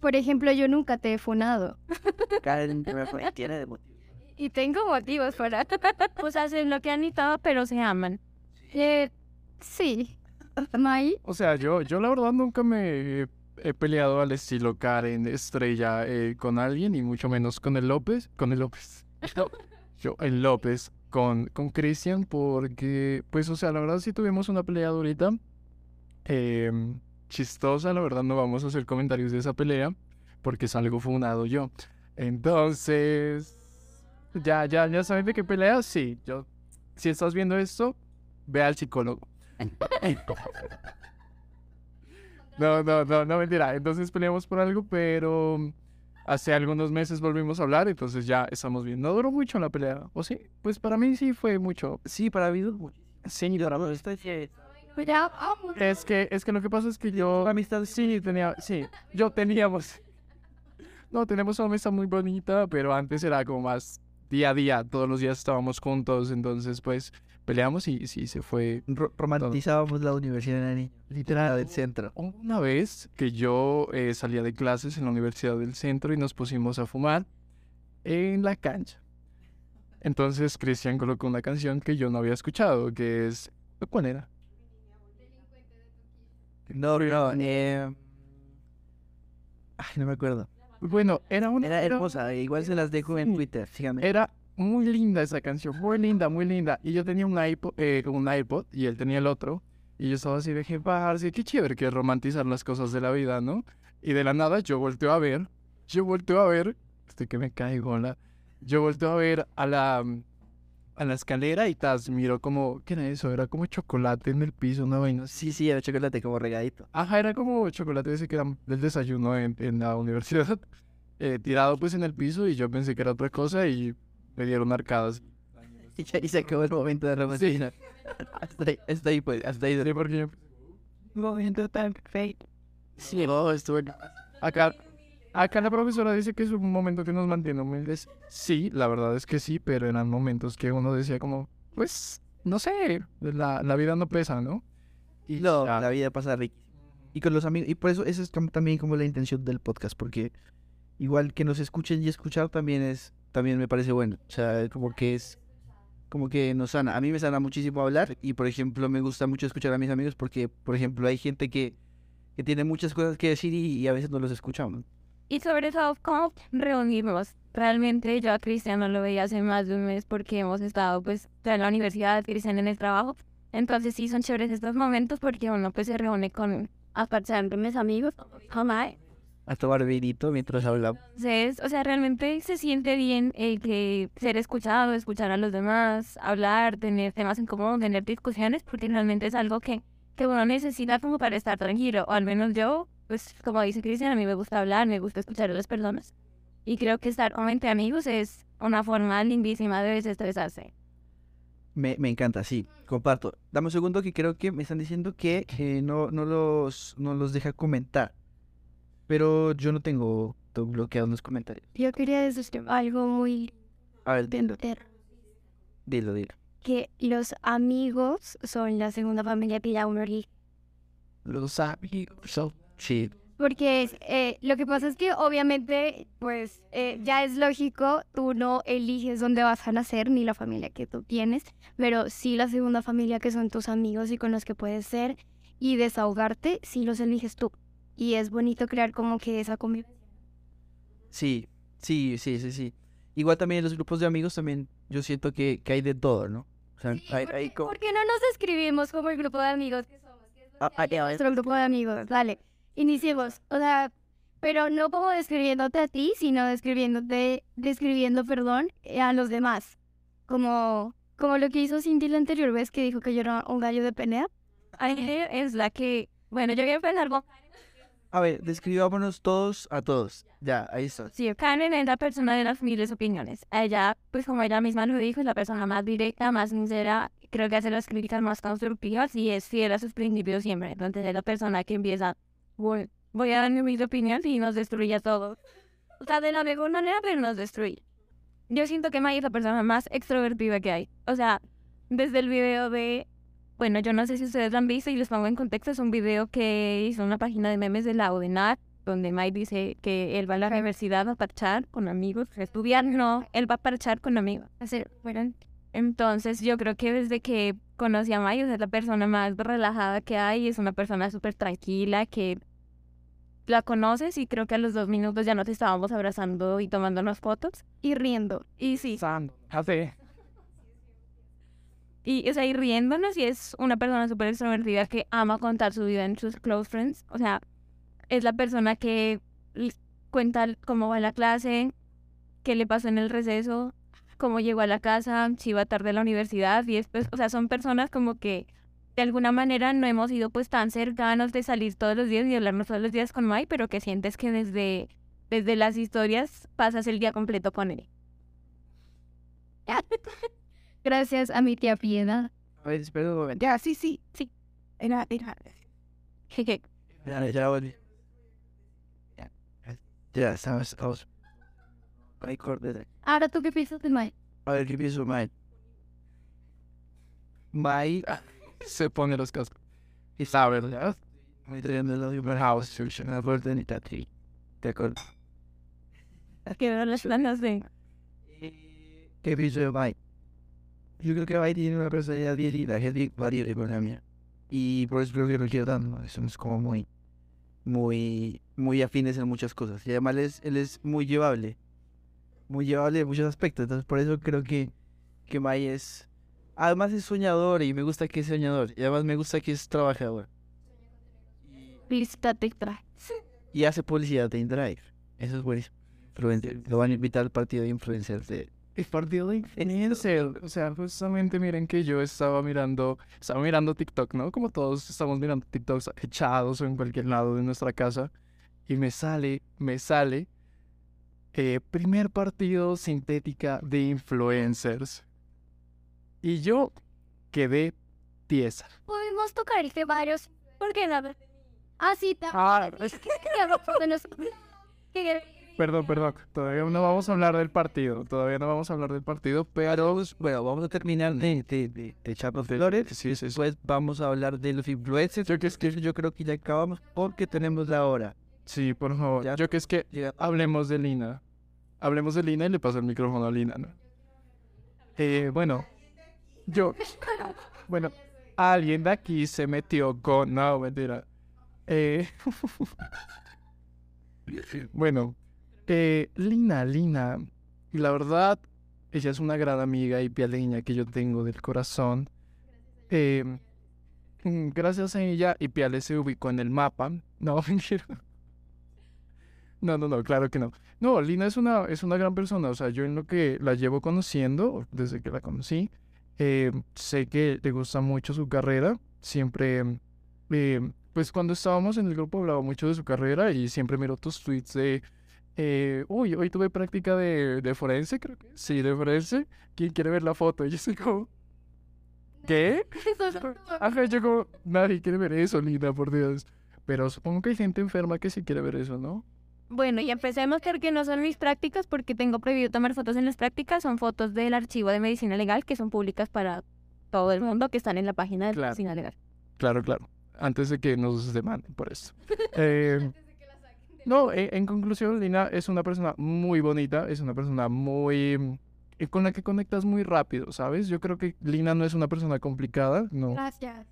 Por ejemplo, yo nunca te he funado. Karen me tiene de motivo. Y tengo motivos para... Pues hacen lo que han y todo, pero se aman. Eh, sí. May, O sea, yo, yo la verdad nunca me he, he peleado al estilo Karen Estrella eh, con alguien y mucho menos con el López. Con el López. Yo, el López, con, con Cristian, porque, pues, o sea, la verdad sí tuvimos una pelea ahorita. em, chistosa, la verdad no vamos a hacer comentarios de esa pelea, porque es algo funado yo. Entonces, ya, ya, ya saben de qué pelea, sí. Yo, si estás viendo esto, ve al psicólogo. No, no, no, no, mentira. Entonces peleamos por algo, pero hace algunos meses volvimos a hablar, entonces ya estamos bien. No duró mucho la pelea, ¿o sí? Pues para mí sí fue mucho. Sí, para mí duró muchísimo. Sí, Pero es que- vamos. es que, es que lo que pasa es que yo... La amistad Sí, tenía, sí, yo teníamos... No, tenemos una amistad muy bonita, pero antes era como más día a día, todos los días estábamos juntos, entonces pues peleamos y sí, se fue. Ro- romantizábamos la universidad de niño. Literal, del centro. Una vez que yo eh, salía de clases en la Universidad del Centro y nos pusimos a fumar en la cancha. Entonces Cristian colocó una canción que yo no había escuchado, que es... ¿Cuál era? No, no, eh... Ay, no me acuerdo. Bueno, era una... Era hermosa, igual se las dejo en. Twitter, síganme. Era muy linda esa canción, muy linda, muy linda. Y yo tenía un iPod, eh, un iPod y él tenía el otro. Y yo estaba así de que, parce, qué chévere que romantizar las cosas de la vida, ¿no? Y de la nada yo volteo a ver, yo volteo a ver, estoy que me caigo, la... Yo volteo a ver a la, a la escalera y tas, miro como, ¿qué era eso? Era como chocolate en el piso, una vaina. Sí, sí, era chocolate como regadito. Ajá, era como chocolate ese que era del desayuno en, en la universidad, eh, tirado pues en el piso y yo pensé que era otra cosa y me dieron arcadas. Y ya- y se acabó el momento de romantizar. hasta, ahí, hasta ahí, pues, hasta ahí. Sí, porque yo- Momento tan perfecto. Sí, oh, estuve... Acá, acá la profesora dice que es un momento que nos mantiene humildes. Sí, la verdad es que sí, pero eran momentos que uno decía como, pues, no sé, la, la vida no pesa, ¿no? Y No, ya. la vida pasa rico. Y con los amigos, y por eso esa es tam- también como la intención del podcast, porque igual que nos escuchen y escuchar también es, también me parece bueno. O sea, como que es, como que nos sana. A mí me sana muchísimo hablar y, por ejemplo, me gusta mucho escuchar a mis amigos porque, por ejemplo, hay gente que, que tiene muchas cosas que decir y, y a veces no los escuchamos. Y sobre todo, ¿cómo reunirnos? Realmente yo a Cristian no lo veía hace más de un mes porque hemos estado pues en la universidad, Cristian en el trabajo. Entonces sí son chéveres estos momentos porque uno pues se reúne con a parchar con mis amigos. Jamás. A tomar vinito mientras hablamos. Entonces, o sea, realmente se siente bien el que ser escuchado, escuchar a los demás, hablar, tener temas en común, tener discusiones, porque realmente es algo que, que uno necesita como para estar tranquilo, o al menos yo, pues como dice Cristian, a mí me gusta hablar, me gusta escuchar a las personas. Y creo que estar con entre amigos es una forma lindísima de desestresarse. Me, me encanta, sí, comparto. Dame un segundo que creo que me están diciendo que eh, no, no, los, no los deja comentar. Pero yo no tengo bloqueados los comentarios. Yo quería decir algo muy A ver, dilo, dilo, dilo. que los amigos son la segunda familia que elige. Los amigos son... Sí, Porque eh, lo que pasa es que obviamente, pues eh, ya es lógico, tú no eliges dónde vas a nacer ni la familia que tú tienes, pero sí la segunda familia que son tus amigos y con los que puedes ser y desahogarte, sí los eliges tú. Y es bonito crear como que esa convivencia. sí, sí, sí, sí, sí. Igual también en los grupos de amigos también yo siento que, que hay de todo, ¿no? O sea, hay, hay como... ¿Por qué no nos escribimos como el grupo de amigos que somos? Que es Ah, que hay nuestro grupo de amigos, dale, iniciemos. O sea, pero no como describiéndote a ti, sino describiéndote, describiendo, perdón, eh, a los demás. Como, como lo que hizo Cindy la anterior vez que dijo que yo era un gallo de pelea. Aile es la que, bueno, yo voy a empezar con A ver, describámonos todos a todos. Ya, ahí está. Sí, Karen es la persona de las miles opiniones. Ella, pues como ella misma lo dijo, es la persona más directa, más sincera, creo que hace las críticas más constructivas y es fiel a sus principios siempre. Entonces es la persona que empieza, voy, voy a dar mi humilde opinión y nos destruye a todos. O sea, de la mejor manera, pero nos destruye. Yo siento que May es la persona más extrovertida que hay. O sea, desde el video de... Bueno, yo no sé si ustedes lo han visto y les pongo en contexto. Es un video que hizo una página de memes de la UDENAT donde Mike dice que él va a la universidad a parchar con amigos, a estudiar, no, él va a parchar con amigos. Entonces yo creo que desde que conocí a Mike, es la persona más relajada que hay, es una persona súper tranquila, que la conoces y creo que a los dos minutos ya nos estábamos abrazando y tomándonos fotos. Y riendo. Y sí, Hace... y, o sea, y riéndonos y es una persona súper extrovertida que ama contar su vida en sus close friends. O sea, es la persona que cuenta cómo va la clase, qué le pasó en el receso, cómo llegó a la casa, si iba tarde a la universidad y después, o sea, son personas como que de alguna manera no hemos sido pues tan cercanos de salir todos los días y hablarnos todos los días con Mike, pero que sientes que desde, desde las historias pasas el día completo con él. Gracias a mi tía Piedad. A ver, espera un momento. Ya, sí, sí, sí. Era, era. Jeje. Ya, ya volví. Ya, ya estamos, estamos. Ahora tú qué piensas de May. A ver, ¿qué pienso, May? May Se pone los cascos. está, ¿verdad? May trayendo la Human House, una oportunidad, sí. ¿De acuerdo? Que no las planas de... ¿Qué pienso de May? Yo creo que May tiene una personalidad bien linda, gente variable con la mía. Y por eso creo que lo quiero tanto. Eso es como muy, muy, muy afines en muchas cosas. Y además él es, él es muy llevable. Muy llevable en muchos aspectos. Entonces por eso creo que, que May es... Además es soñador y me gusta que es soñador. Y además me gusta que es trabajador. TikTok. Y hace publicidad de InDrive. Eso es buenísimo. Lo van a invitar al partido de influencers de... Es partido de influencer. O sea, justamente miren que yo estaba mirando, estaba mirando TikTok, ¿no? Como todos estamos mirando TikToks echados en cualquier lado de nuestra casa. Y me sale, me sale, eh, primer partido sintética de influencers. Y yo quedé tiesa. Podemos tocar este varios. ¿Por qué no? Ah, sí, también. Ah, perdón, perdón. Todavía no vamos a hablar del partido. Todavía no vamos a hablar del partido, pero... Bueno, vamos a terminar de, de, de, de echarnos flores. Sí, sí, sí. Después vamos a hablar de los influencers. Yo, que es que yo creo que ya acabamos porque tenemos la hora. Sí, por favor. Ya. Yo que es que hablemos de Lina. Hablemos de Lina y le paso el micrófono a Lina, ¿no? Eh, bueno, yo... Bueno, alguien de aquí se metió con... No, mentira. Eh, bueno, eh, Lina, Lina, la verdad, ella es una gran amiga y pialeña que yo tengo del corazón. Eh, mm, gracias a ella, Ipiale se ubicó en el mapa. No, mentira. No, no, no, claro que no. No, Lina es una, es una gran persona. O sea, yo en lo que la llevo conociendo, desde que la conocí, eh, sé que le gusta mucho su carrera. Siempre, eh, pues cuando estábamos en el grupo hablaba mucho de su carrera y siempre miro tus tweets de, eh, uy, hoy tuve práctica de, de forense, creo que sí, de forense. ¿Quién quiere ver la foto? Y yo estoy como, ¿qué? Ajá, yo como, nadie quiere ver eso, Lina, por Dios. Pero supongo que hay gente enferma que sí quiere ver eso, ¿no? Bueno, y empecemos porque no son mis prácticas, porque tengo prohibido tomar fotos en las prácticas. Son fotos del archivo de medicina legal que son públicas para todo el mundo, que están en la página de Claro. medicina legal. Claro, claro. Antes de que nos demanden por esto. Eh, no, en, en conclusión, Lina es una persona muy bonita, es una persona muy... eh, con la que conectas muy rápido, ¿sabes? Yo creo que Lina no es una persona complicada, no. Gracias.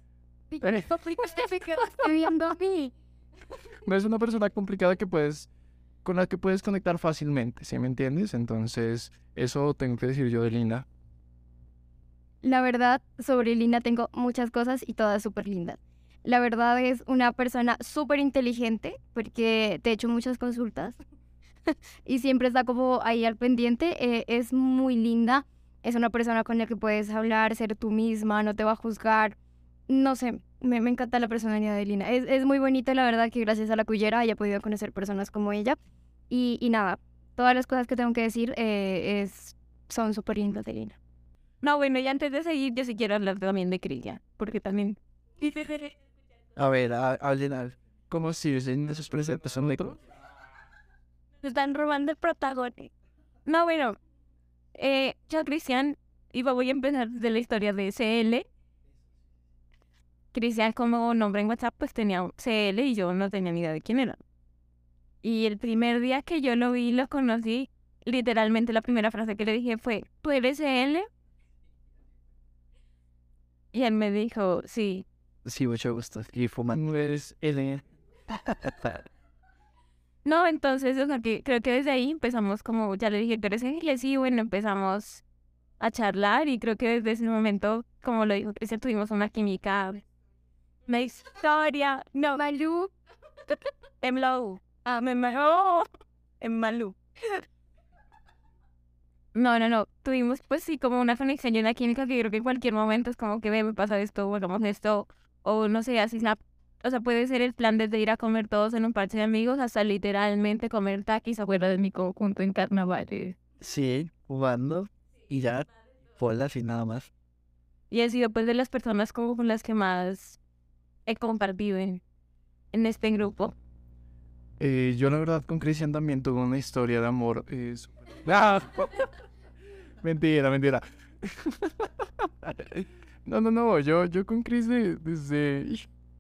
Eh. Usted me quedaste viendo a mí. No es una persona complicada que puedes... con la que puedes conectar fácilmente, ¿sí me entiendes? Entonces, eso tengo que decir yo de Lina. La verdad, sobre Lina tengo muchas cosas y todas súper lindas. La verdad es una persona súper inteligente porque te he hecho muchas consultas y siempre está como ahí al pendiente. eh, es muy linda, es una persona con la que puedes hablar, ser tú misma, no te va a juzgar. No sé, me, me encanta la personalidad de Lina. Es, es muy bonito, la verdad, que gracias a la cuyera haya podido conocer personas como ella. Y, y nada, todas las cosas que tengo que decir eh, es, son súper lindas de Lina. No, bueno, y antes de seguir, yo sí quiero hablar también de Cristian, porque también... A ver, ha- hablen. ¿Cómo si en sus presentes son de... Se están robando el protagonista. No, bueno, eh, yo, Cristian, y voy a empezar de la historia de CL. Cristian, como nombre en WhatsApp, pues tenía CL y yo no tenía ni idea de quién era. Y el primer día que yo lo vi y lo conocí, literalmente la primera frase que le dije fue, ¿tú eres CL? Y él me dijo, sí. Sí, mucho gusto. Y fumando. Es L. No, entonces, o sea, que creo que desde ahí empezamos como, ya le dije, tú eres Ángeles, y bueno, empezamos a charlar y creo que desde ese momento, como lo dijo Cristian, tuvimos una química, una historia, no, Malú, en Malú, ah, me Malú, en Malú. No, no, no, tuvimos pues sí como una conexión y una química que creo que en cualquier momento es como que ve, me pasa esto, o hagamos esto, o no sé, así snap. O sea, puede ser el plan desde ir a comer todos en un parche de amigos hasta literalmente comer taquis afuera de mi conjunto en carnavales. Sí, jugando. Y ya, bolas y nada más. Y he sido pues de las personas como con las que más he compartido en, en este grupo. eh, yo la verdad con Cristian también tuve una historia de amor. eh, súper- ¡Ah! mentira, mentira. no, no, no, yo, yo con Chris de- desde...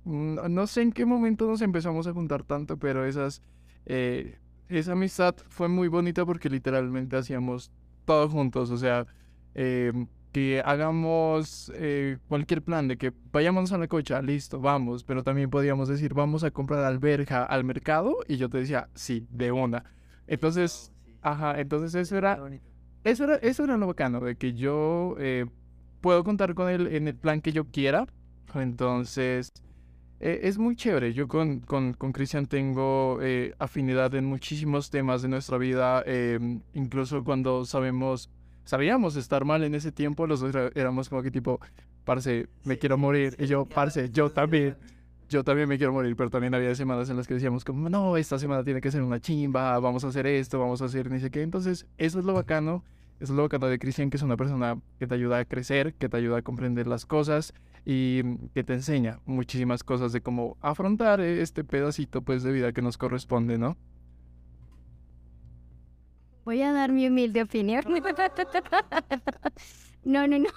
No, no sé en qué momento nos empezamos a juntar tanto, pero esas... eh, esa amistad fue muy bonita porque literalmente hacíamos todo juntos, o sea, eh, que hagamos eh, cualquier plan de que vayamos a la cocha, listo, vamos, pero también podíamos decir, vamos a comprar alberja al mercado y yo te decía, sí, de una. Entonces, ajá, entonces eso era, eso era, eso era lo bacano, de que yo eh, puedo contar con él en el plan que yo quiera, entonces eh, es muy chévere. Yo con, con, con Cristian tengo eh, afinidad en muchísimos temas de nuestra vida, em, incluso cuando sabemos, sabíamos estar mal en ese tiempo, los dos éramos como que tipo, parce, me quiero morir, y yo, parce, yo también. Yo también me quiero morir, pero también había semanas en las que decíamos como, no, esta semana tiene que ser una chimba, vamos a hacer esto, vamos a hacer ni sé qué. Entonces, eso es lo bacano, eso es lo bacano de Cristian, que es una persona que te ayuda a crecer, que te ayuda a comprender las cosas y mm, que te enseña muchísimas cosas de cómo afrontar eh, este pedacito pues de vida que nos corresponde, ¿no? Voy a dar mi humilde opinión. No, no, no.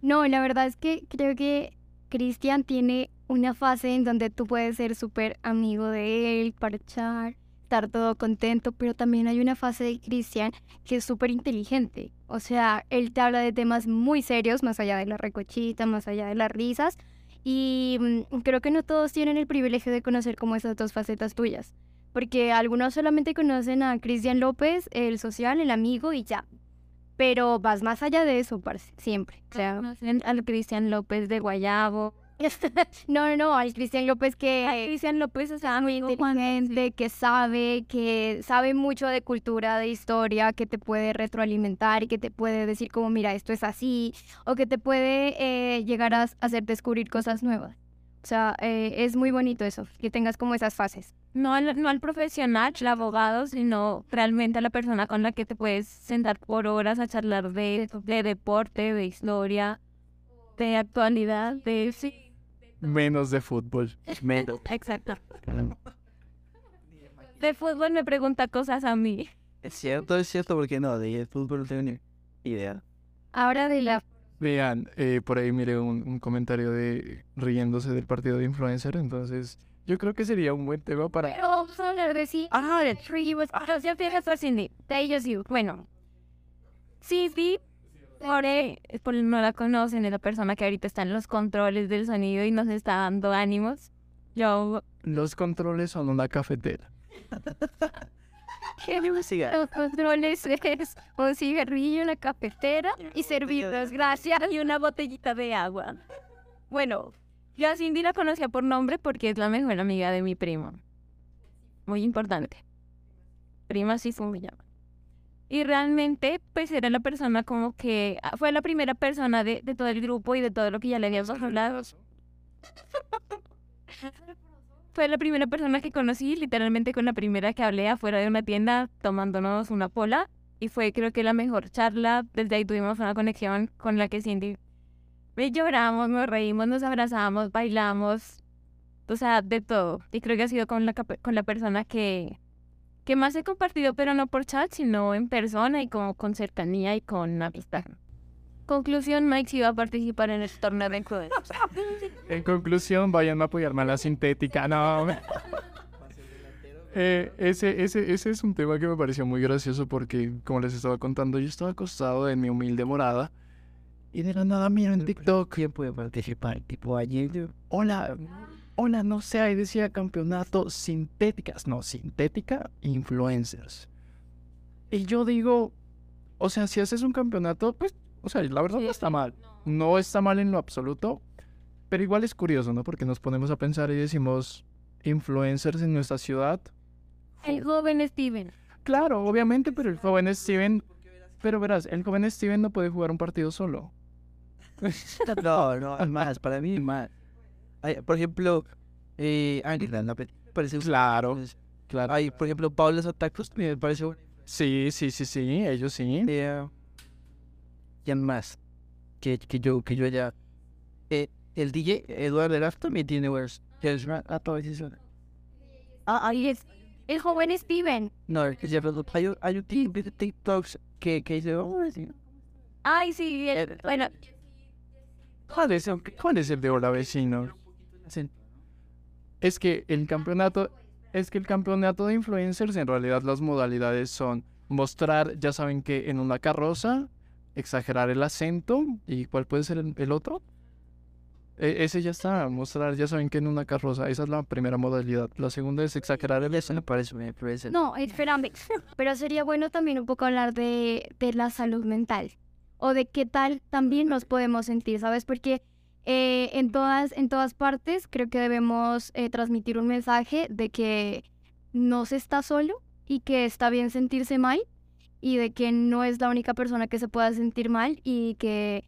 No, la verdad es que creo que Cristian tiene una fase en donde tú puedes ser súper amigo de él, parchar, estar todo contento, pero también hay una fase de Cristian que es súper inteligente. O sea, él te habla de temas muy serios, más allá de la recochita, más allá de las risas. Y mm, creo que no todos tienen el privilegio de conocer como esas dos facetas tuyas. Porque algunos solamente conocen a Cristian López, el social, el amigo y ya. Pero vas más allá de eso, parce, siempre. O sea, Conocen al Cristian López de Guayabo. no, no, no, al Cristian López que Al Cristian López, o sea, amigo inteligente, que sabe, que sabe mucho de cultura, de historia, que te puede retroalimentar y que te puede decir como, mira, esto es así, o que te puede eh, llegar a hacer descubrir cosas nuevas. O sea, eh, es muy bonito eso, que tengas como esas fases. No al, no al profesional, al abogado, sino realmente a la persona con la que te puedes sentar por horas a charlar de, de deporte, de historia, de actualidad, de... Sí, Menos de fútbol. Menos. exacto. De fútbol me pregunta cosas a mí. Es cierto, es cierto, porque no, de fútbol no tengo ni idea. Ahora de la... Vean, eh, por ahí mire un, un comentario de riéndose del partido de influencer, entonces yo creo que sería un buen tema para... Pero vamos a hablar de sí. Ah, de Tree was... Ah, ya fijas a Cindy. De ellos you. Bueno. Cindy, por, eh, por no la conocen, es la persona que ahorita está en los controles del sonido y nos está dando ánimos. Yo... Los controles son una cafetera. Siga. Los controles es un cigarrillo, una cafetera y servirlos, gracias. y una botellita de agua. Bueno, yo a Cindy la conocía por nombre porque es la mejor amiga de mi primo. Muy importante. Prima sí se me llama. Y realmente, pues era la persona como que ah, fue la primera persona de, de todo el grupo y de todo lo que ya le habíamos hablado. Fue la primera persona que conocí, literalmente con la primera que hablé afuera de una tienda tomándonos una pola. Y fue creo que la mejor charla. Desde ahí tuvimos una conexión con la que Cindy lloramos, nos reímos, nos abrazamos, bailamos. O sea, de todo. Y creo que ha sido con la, con la persona que, que más he compartido, pero no por chat, sino en persona y como con cercanía y con amistad. Conclusión, Mike sí va a participar en el torneo de influencers. En conclusión, vayan a apoyarme a la sintética. No. Eh, ese, ese, ese es un tema que me pareció muy gracioso porque, como les estaba contando, yo estaba acostado en mi humilde morada y de la nada miro en TikTok. ¿Quién puede participar? Tipo ayer. Hola, hola, no sé, ahí decía campeonato sintéticas. No, sintética influencers. Y yo digo, o sea, si haces un campeonato, pues, o sea, la verdad no está mal. No está mal en lo absoluto, pero igual es curioso, ¿no? Porque nos ponemos a pensar y decimos, influencers en nuestra ciudad. El joven Steven. Claro, obviamente, pero el joven Steven, pero verás, el joven Steven no puede jugar un partido solo. No, no, es más, para mí es más. Por ejemplo, eh, Ángela, parece Claro, claro. Hay, por ejemplo, Paula Santa Cruz, me parece una Sí, sí, sí, sí, ellos sí. idea. ¿Quién más? Que, que yo, que yo ya. Eh, el DJ Eduardo Eraft también tiene una- a todos esos. Ah, ahí es. El joven Steven. No, es que ya, pero hay, un- hay un tipo de TikToks que, que dice, oh, sí. Ay, sí, el- Eh, bueno, ¿Cuál es, el- cuál es el de Hola Vecino? Es que el campeonato, es que el campeonato de influencers en realidad las modalidades son mostrar, ya saben que en una carroza, exagerar el acento y cuál puede ser el, el otro. E- ese ya está, mostrar, ya saben que en una carroza, esa es la primera modalidad. La segunda es exagerar el Eso me parece, me parece. No, espérame. Pero sería bueno también un poco hablar de, de la salud mental. O de qué tal también nos podemos sentir, ¿sabes? Porque eh, en, todas, en todas partes creo que debemos eh, transmitir un mensaje de que no se está solo y que está bien sentirse mal y de que no es la única persona que se pueda sentir mal y que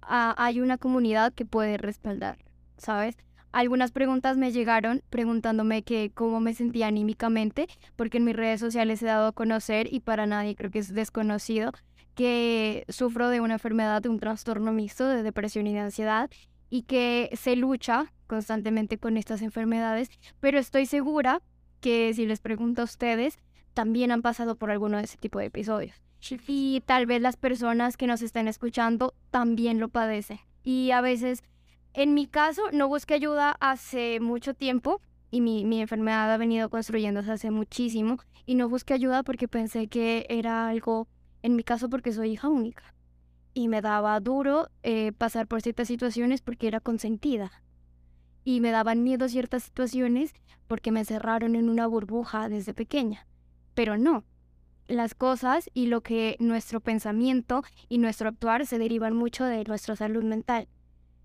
ah, hay una comunidad que puede respaldar, ¿sabes? Algunas preguntas me llegaron preguntándome que cómo me sentía anímicamente, porque en mis redes sociales he dado a conocer y para nadie creo que es desconocido que sufro de una enfermedad, de un trastorno mixto de depresión y de ansiedad y que se lucha constantemente con estas enfermedades, pero estoy segura que si les pregunto a ustedes, también han pasado por alguno de ese tipo de episodios. Y tal vez las personas que nos estén escuchando también lo padecen. Y a veces, en mi caso, no busqué ayuda hace mucho tiempo y mi, mi enfermedad ha venido construyéndose hace muchísimo y no busqué ayuda porque pensé que era algo, en mi caso porque soy hija única. Y me daba duro eh, pasar por ciertas situaciones porque era consentida. Y me daban miedo ciertas situaciones porque me cerraron en una burbuja desde pequeña. Pero no, las cosas y lo que nuestro pensamiento y nuestro actuar se derivan mucho de nuestra salud mental.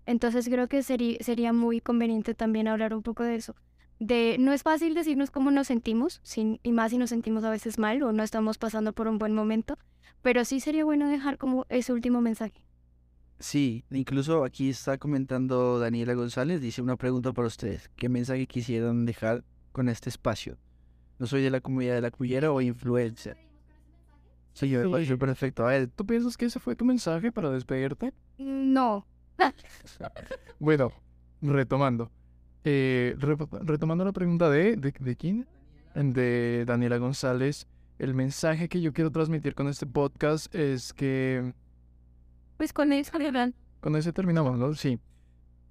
Entonces creo que sería muy conveniente también hablar un poco de eso. De no es fácil decirnos cómo nos sentimos, y más si nos sentimos a veces mal o no estamos pasando por un buen momento, pero sí sería bueno dejar como ese último mensaje. Sí, incluso aquí está comentando Daniela González, dice una pregunta para ustedes. ¿Qué mensaje quisieran dejar con este espacio? No soy de la comunidad de la cuyera o influencer. Sí, yo, Sí. yo perfecto. A ver, ¿Tú piensas que ese fue tu mensaje para despedirte? No, Bueno, retomando. Eh, re- retomando la pregunta de, de, ¿de quién? De Daniela González. El mensaje que yo quiero transmitir con este podcast es que... pues con eso, ¿verdad? Con ese terminamos, ¿no? Sí.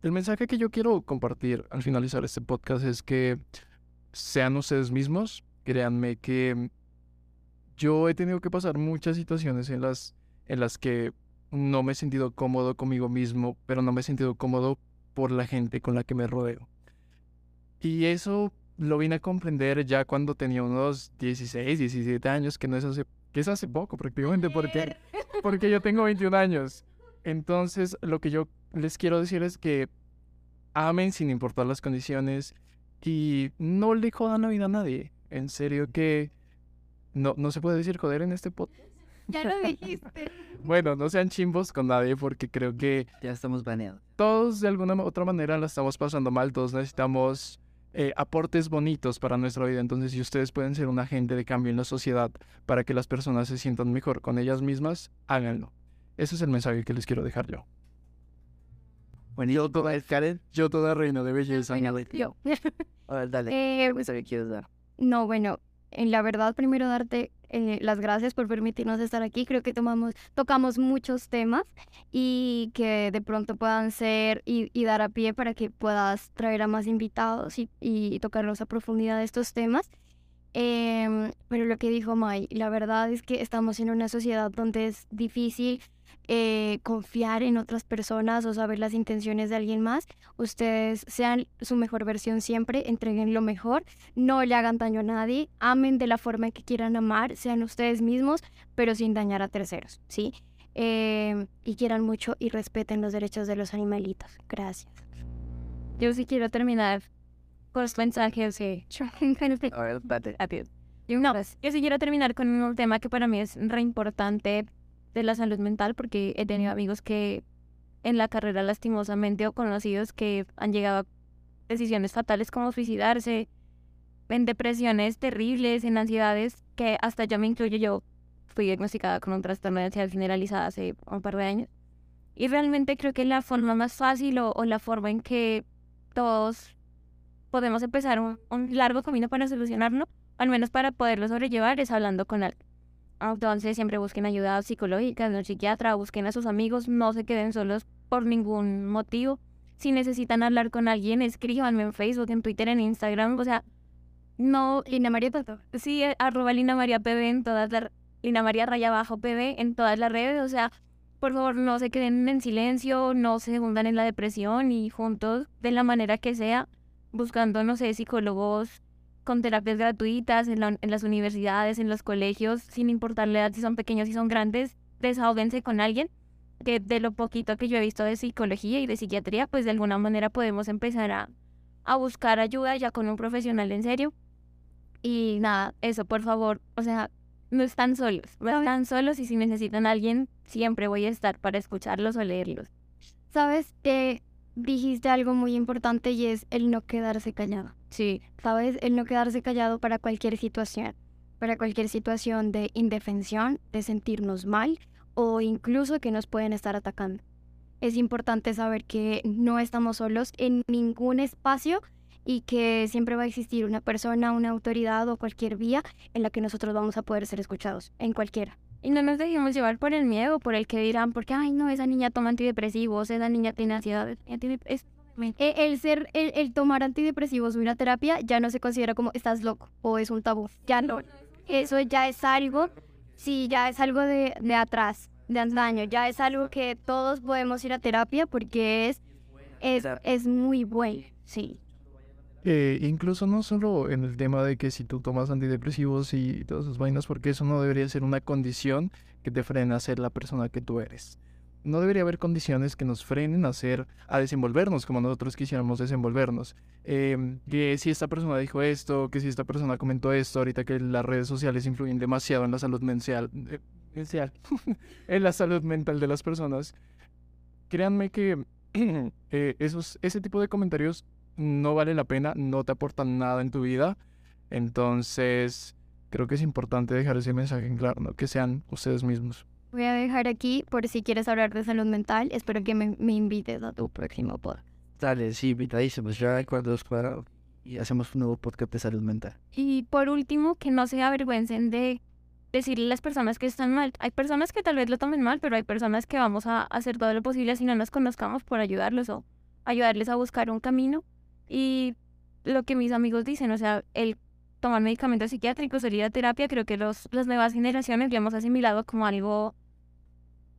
El mensaje que yo quiero compartir al finalizar este podcast es que sean ustedes mismos. Créanme que yo he tenido que pasar muchas situaciones en las, en las que no me he sentido cómodo conmigo mismo, pero no me he sentido cómodo por la gente con la que me rodeo. Y eso lo vine a comprender ya cuando tenía unos 16, 17 años, que no es hace, que es hace poco prácticamente, porque, porque yo tengo 21 años. Entonces, lo que yo les quiero decir es que amen sin importar las condiciones y no le jodan la vida a nadie. En serio que no, no se puede decir joder en este podcast. ya lo dijiste. Bueno, no sean chimbos con nadie porque creo que ya estamos baneados. todos de alguna otra manera la estamos pasando mal, todos necesitamos eh, aportes bonitos para nuestra vida. Entonces, si ustedes pueden ser un agente de cambio en la sociedad para que las personas se sientan mejor con ellas mismas, háganlo. Ese es el mensaje que les quiero dejar yo. Bueno, yo, Karen, Yo toda reina de belleza. Yo. a ver, dale. Eh, ¿Qué quieres dar? No, bueno, en la verdad primero darte eh, las gracias por permitirnos estar aquí. Creo que tomamos, tocamos muchos temas y que de pronto puedan ser y, y dar a pie para que puedas traer a más invitados y, y tocarlos a profundidad de estos temas. Em, pero lo que dijo Mai, la verdad es que estamos en una sociedad donde es difícil eh, confiar en otras personas o saber las intenciones de alguien más. Ustedes sean su mejor versión siempre, entreguen lo mejor no le hagan daño a nadie, amen de la forma que quieran amar, sean ustedes mismos, pero sin dañar a terceros, ¿sí? Eh, y quieran mucho y respeten los derechos de los animalitos. Gracias. Yo sí quiero terminar con los mensajes date. Adiós. No, yo sí quiero terminar con un tema que para mí es re importante de la salud mental porque he tenido amigos que en la carrera lastimosamente o conocidos que han llegado a decisiones fatales como suicidarse, en depresiones terribles, en ansiedades que hasta yo me incluyo, yo fui diagnosticada con un trastorno de ansiedad generalizada hace un par de años. Y realmente creo que la forma más fácil o, o la forma en que todos podemos empezar un, un largo camino para solucionarlo al menos para poderlo sobrellevar, es hablando con alguien. Entonces siempre busquen ayuda psicológica, un psiquiatra, busquen a sus amigos, no se queden solos por ningún motivo. Si necesitan hablar con alguien, escríbanme en Facebook, en Twitter, en Instagram, o sea, no... Lina María Tato. Sí, eh, arroba Lina María PB en todas las... Lina María raya abajo PB en todas las redes, o sea, por favor no se queden en silencio, no se hundan en la depresión y juntos, de la manera que sea, buscando, no sé, psicólogos con terapias gratuitas en, la- en las universidades, en los colegios, sin importar la edad, si son pequeños, si son grandes, desahóguense con alguien, que de lo poquito que yo he visto de psicología y de psiquiatría, pues de alguna manera podemos empezar a, a buscar ayuda ya con un profesional en serio. Y nada, eso, por favor, o sea, no están solos, no están solos y si necesitan a alguien, siempre voy a estar para escucharlos o leerlos. Sabes, Eh, dijiste algo muy importante y es el no quedarse callado. Sí, ¿Sabes? El no quedarse callado para cualquier situación. Para cualquier situación de indefensión, de sentirnos mal o incluso que nos pueden estar atacando. Es importante saber que no estamos solos en ningún espacio y que siempre va a existir una persona, una autoridad o cualquier vía en la que nosotros vamos a poder ser escuchados, en cualquiera. Y no nos dejemos llevar por el miedo, por el que dirán, porque, ay, no, esa niña toma antidepresivos, esa niña tiene ansiedad. esa niña tiene- es- E- El ser, el, el tomar antidepresivos o una terapia ya no se considera como estás loco o es un tabú. Ya no. Eso ya es algo, sí, ya es algo de, de atrás, de antaño. Ya es algo que todos podemos ir a terapia porque es, es, es muy bueno, sí. Eh, incluso no solo en el tema de que si tú tomas antidepresivos y todas esas vainas, porque eso no debería ser una condición que te frene a ser la persona que tú eres. No debería haber condiciones que nos frenen a ser, a desenvolvernos como nosotros quisiéramos desenvolvernos. Em, que si esta persona dijo esto, que si esta persona comentó esto, ahorita que las redes sociales influyen demasiado en la salud mental, eh, en la salud mental de las personas, créanme que eh, esos, ese tipo de comentarios no vale la pena, no te aportan nada en tu vida. Entonces, creo que es importante dejar ese mensaje en claro, ¿no? que sean ustedes mismos. Voy a dejar aquí por si quieres hablar de salud mental. Espero que me, me invites a tu próximo podcast. Dale, sí, invitadísimos. Ya cuadros cuadrados y hacemos un nuevo podcast de salud mental. Y por último, que no se avergüencen de decirle a las personas que están mal. Hay personas que tal vez lo tomen mal, pero hay personas que vamos a hacer todo lo posible si no nos conozcamos por ayudarlos o ayudarles a buscar un camino. Y lo que mis amigos dicen, o sea, el tomar medicamentos psiquiátricos o ir a terapia, creo que los, las nuevas generaciones lo hemos asimilado como algo,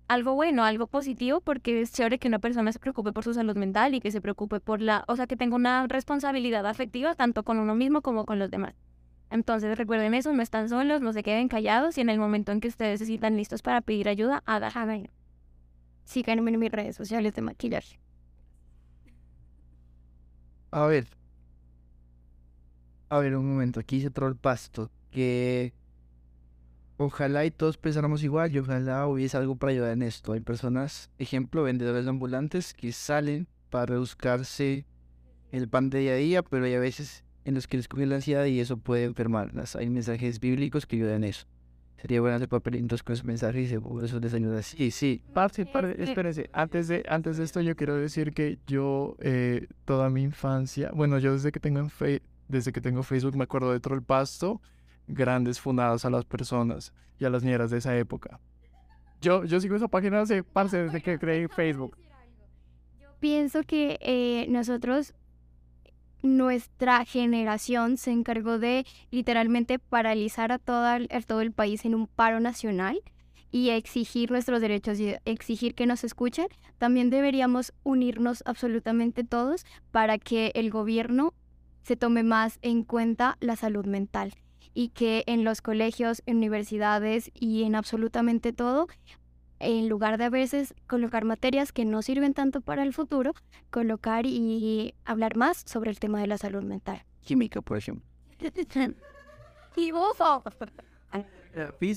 algo bueno, algo positivo, porque es chévere que una persona se preocupe por su salud mental y que se preocupe por la, o sea, que tenga una responsabilidad afectiva tanto con uno mismo como con los demás. Entonces recuerden eso, no están solos, no se queden callados y en el momento en que ustedes se sientan listos para pedir ayuda. Hagan. Síganme en mis redes sociales de maquillaje. A ver. A ver, un momento. Aquí se tró el pasto. Que ojalá y todos pensáramos igual y ojalá hubiese algo para ayudar en esto. Hay personas, ejemplo, vendedores ambulantes que salen para rebuscarse el pan de día a día, pero hay a veces en los que les coge la ansiedad y eso puede enfermarlas. Hay mensajes bíblicos que ayudan en eso. Sería bueno hacer papelitos con esos mensajes y seguro eso les ayuda. Sí, sí. Parce, espérense, antes de, antes de esto yo quiero decir que yo eh, toda mi infancia, bueno, yo desde que tengo en fe- desde que tengo Facebook me acuerdo de Troll Pasto, grandes fundadas a las personas y a las nieras de esa época. Yo, yo sigo esa página hace, parce, desde que creé Facebook. Pienso que eh, nosotros, nuestra generación se encargó de literalmente paralizar a, toda, a todo el país en un paro nacional y exigir nuestros derechos y exigir que nos escuchen. También deberíamos unirnos absolutamente todos para que el gobierno se tome más en cuenta la salud mental y que en los colegios, en universidades y en absolutamente todo en lugar de a veces colocar materias que no sirven tanto para el futuro, colocar y hablar más sobre el tema de la salud mental. Química, por ejemplo. Y vos,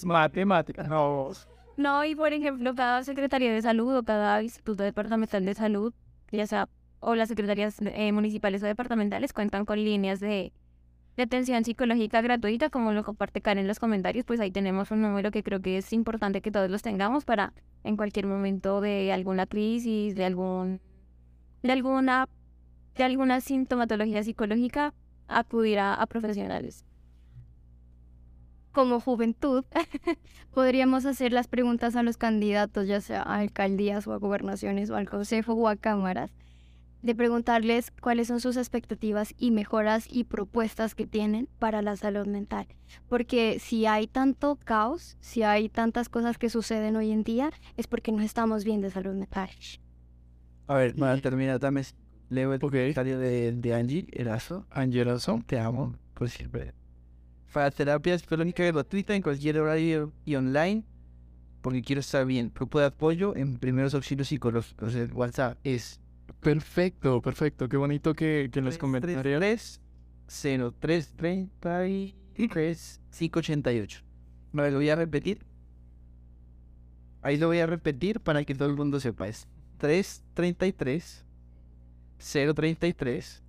Matemáticas, no. No, y por ejemplo, cada Secretaría de Salud o cada Instituto Departamental de Salud, ya sea, o las secretarías eh, municipales o departamentales cuentan con líneas de, de atención psicológica gratuita, como lo comparte Karen en los comentarios, pues ahí tenemos un número que creo que es importante que todos los tengamos para en cualquier momento de alguna crisis, de algún de alguna de alguna sintomatología psicológica acudir a, a profesionales. como juventud, podríamos hacer las preguntas a los candidatos, ya sea a alcaldías o a gobernaciones o al consejo o a cámaras, de preguntarles cuáles son sus expectativas y mejoras y propuestas que tienen para la salud mental. Porque si hay tanto caos, si hay tantas cosas que suceden hoy en día, es porque no estamos bien de salud mental. A ver, para terminar, dame, leo el Ok. comentario de, de Angie Erazo. Angelazo. Te amo, por siempre. Para terapia psicológica gratuita en cualquier horario y online, porque quiero estar bien. Grupo de apoyo en primeros auxilios psicológicos. El WhatsApp es Perfecto, perfecto. Qué bonito que, que en los comentarios. 03 33 588. Me lo voy a repetir. Ahí lo voy a repetir para que todo el mundo sepa. Es 333 033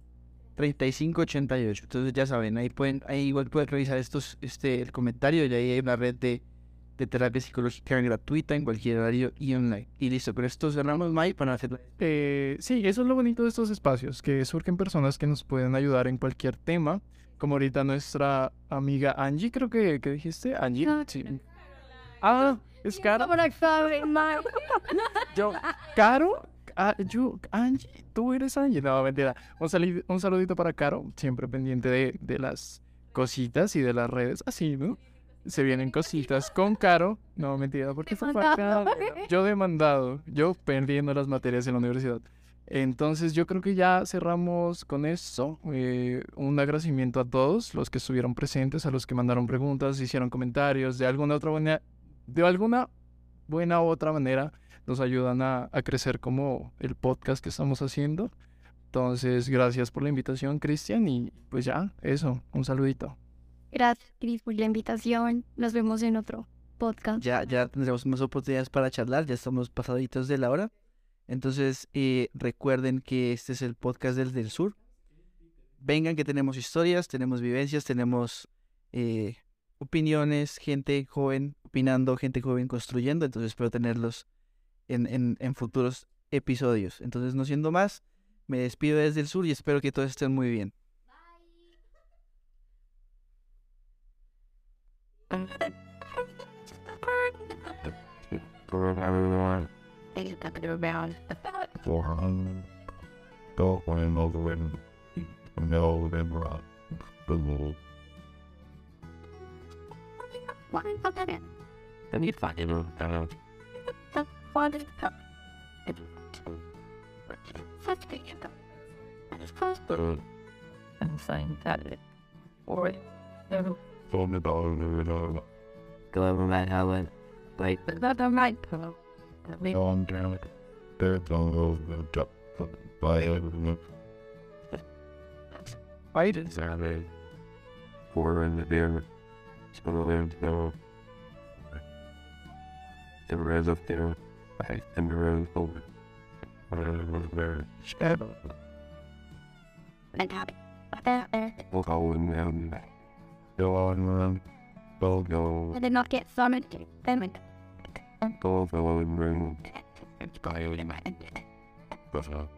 3588. Entonces ya saben, ahí pueden, ahí igual pueden revisar estos, este, el comentario y ahí hay una red de, de terapia psicológica gratuita en cualquier horario y online. Y listo, con esto cerramos Mike para hacer Eh, sí, eso es lo bonito de estos espacios, que surgen personas que nos pueden ayudar en cualquier tema. Como ahorita nuestra amiga Angie, creo que, que dijiste, Angie. No, Sí. Ah, es Caro. Yo, Caro, ah, yo, Angie, tú eres Angie. No, mentira. Un, sali- un saludito para Caro, siempre pendiente de, de las cositas y de las redes. Así, ¿no? Se vienen cositas con Caro. No, mentira, porque fue para. Yo demandado, yo perdiendo las materias en la universidad. Entonces yo creo que ya cerramos con eso. Eh, un agradecimiento a todos los que estuvieron presentes, a los que mandaron preguntas, hicieron comentarios, de alguna otra buena, de alguna buena u otra manera nos ayudan a, a crecer como el podcast que estamos haciendo. Entonces, gracias por la invitación, Cristian, y pues ya, eso, un saludito. Gracias, Cris, por la invitación. Nos vemos en otro podcast. ya, ya tendremos más oportunidades para charlar, ya estamos pasaditos de la hora. Entonces, eh, recuerden que este es el podcast del del sur. Vengan que tenemos historias, tenemos vivencias, tenemos eh, opiniones, gente joven opinando, gente joven construyendo. Entonces, espero tenerlos en, en, en futuros episodios. Entonces, no siendo más, me despido desde el sur y espero que todos estén muy bien. everyone. They around about 400. Go when over in no November. Below. Why not that in? You find him. I don't know. The one is the. It's such And it's close that it. Or it. Go over my helmet. Wait. But not on my pillow. On down. There's all over the by Wait. Saturday. Pour in the beer. Spill them to the res of dinner. I am the res over. I was very scared. And happy. We'll call him down go on, run. Go, go. I did not get summoned. Damn it. Go, go, and run. It's probably my end. Butter.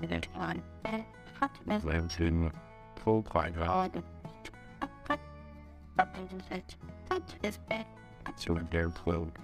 Minute on. Lantern. Full quite hard. Up is bed. So they're clothed.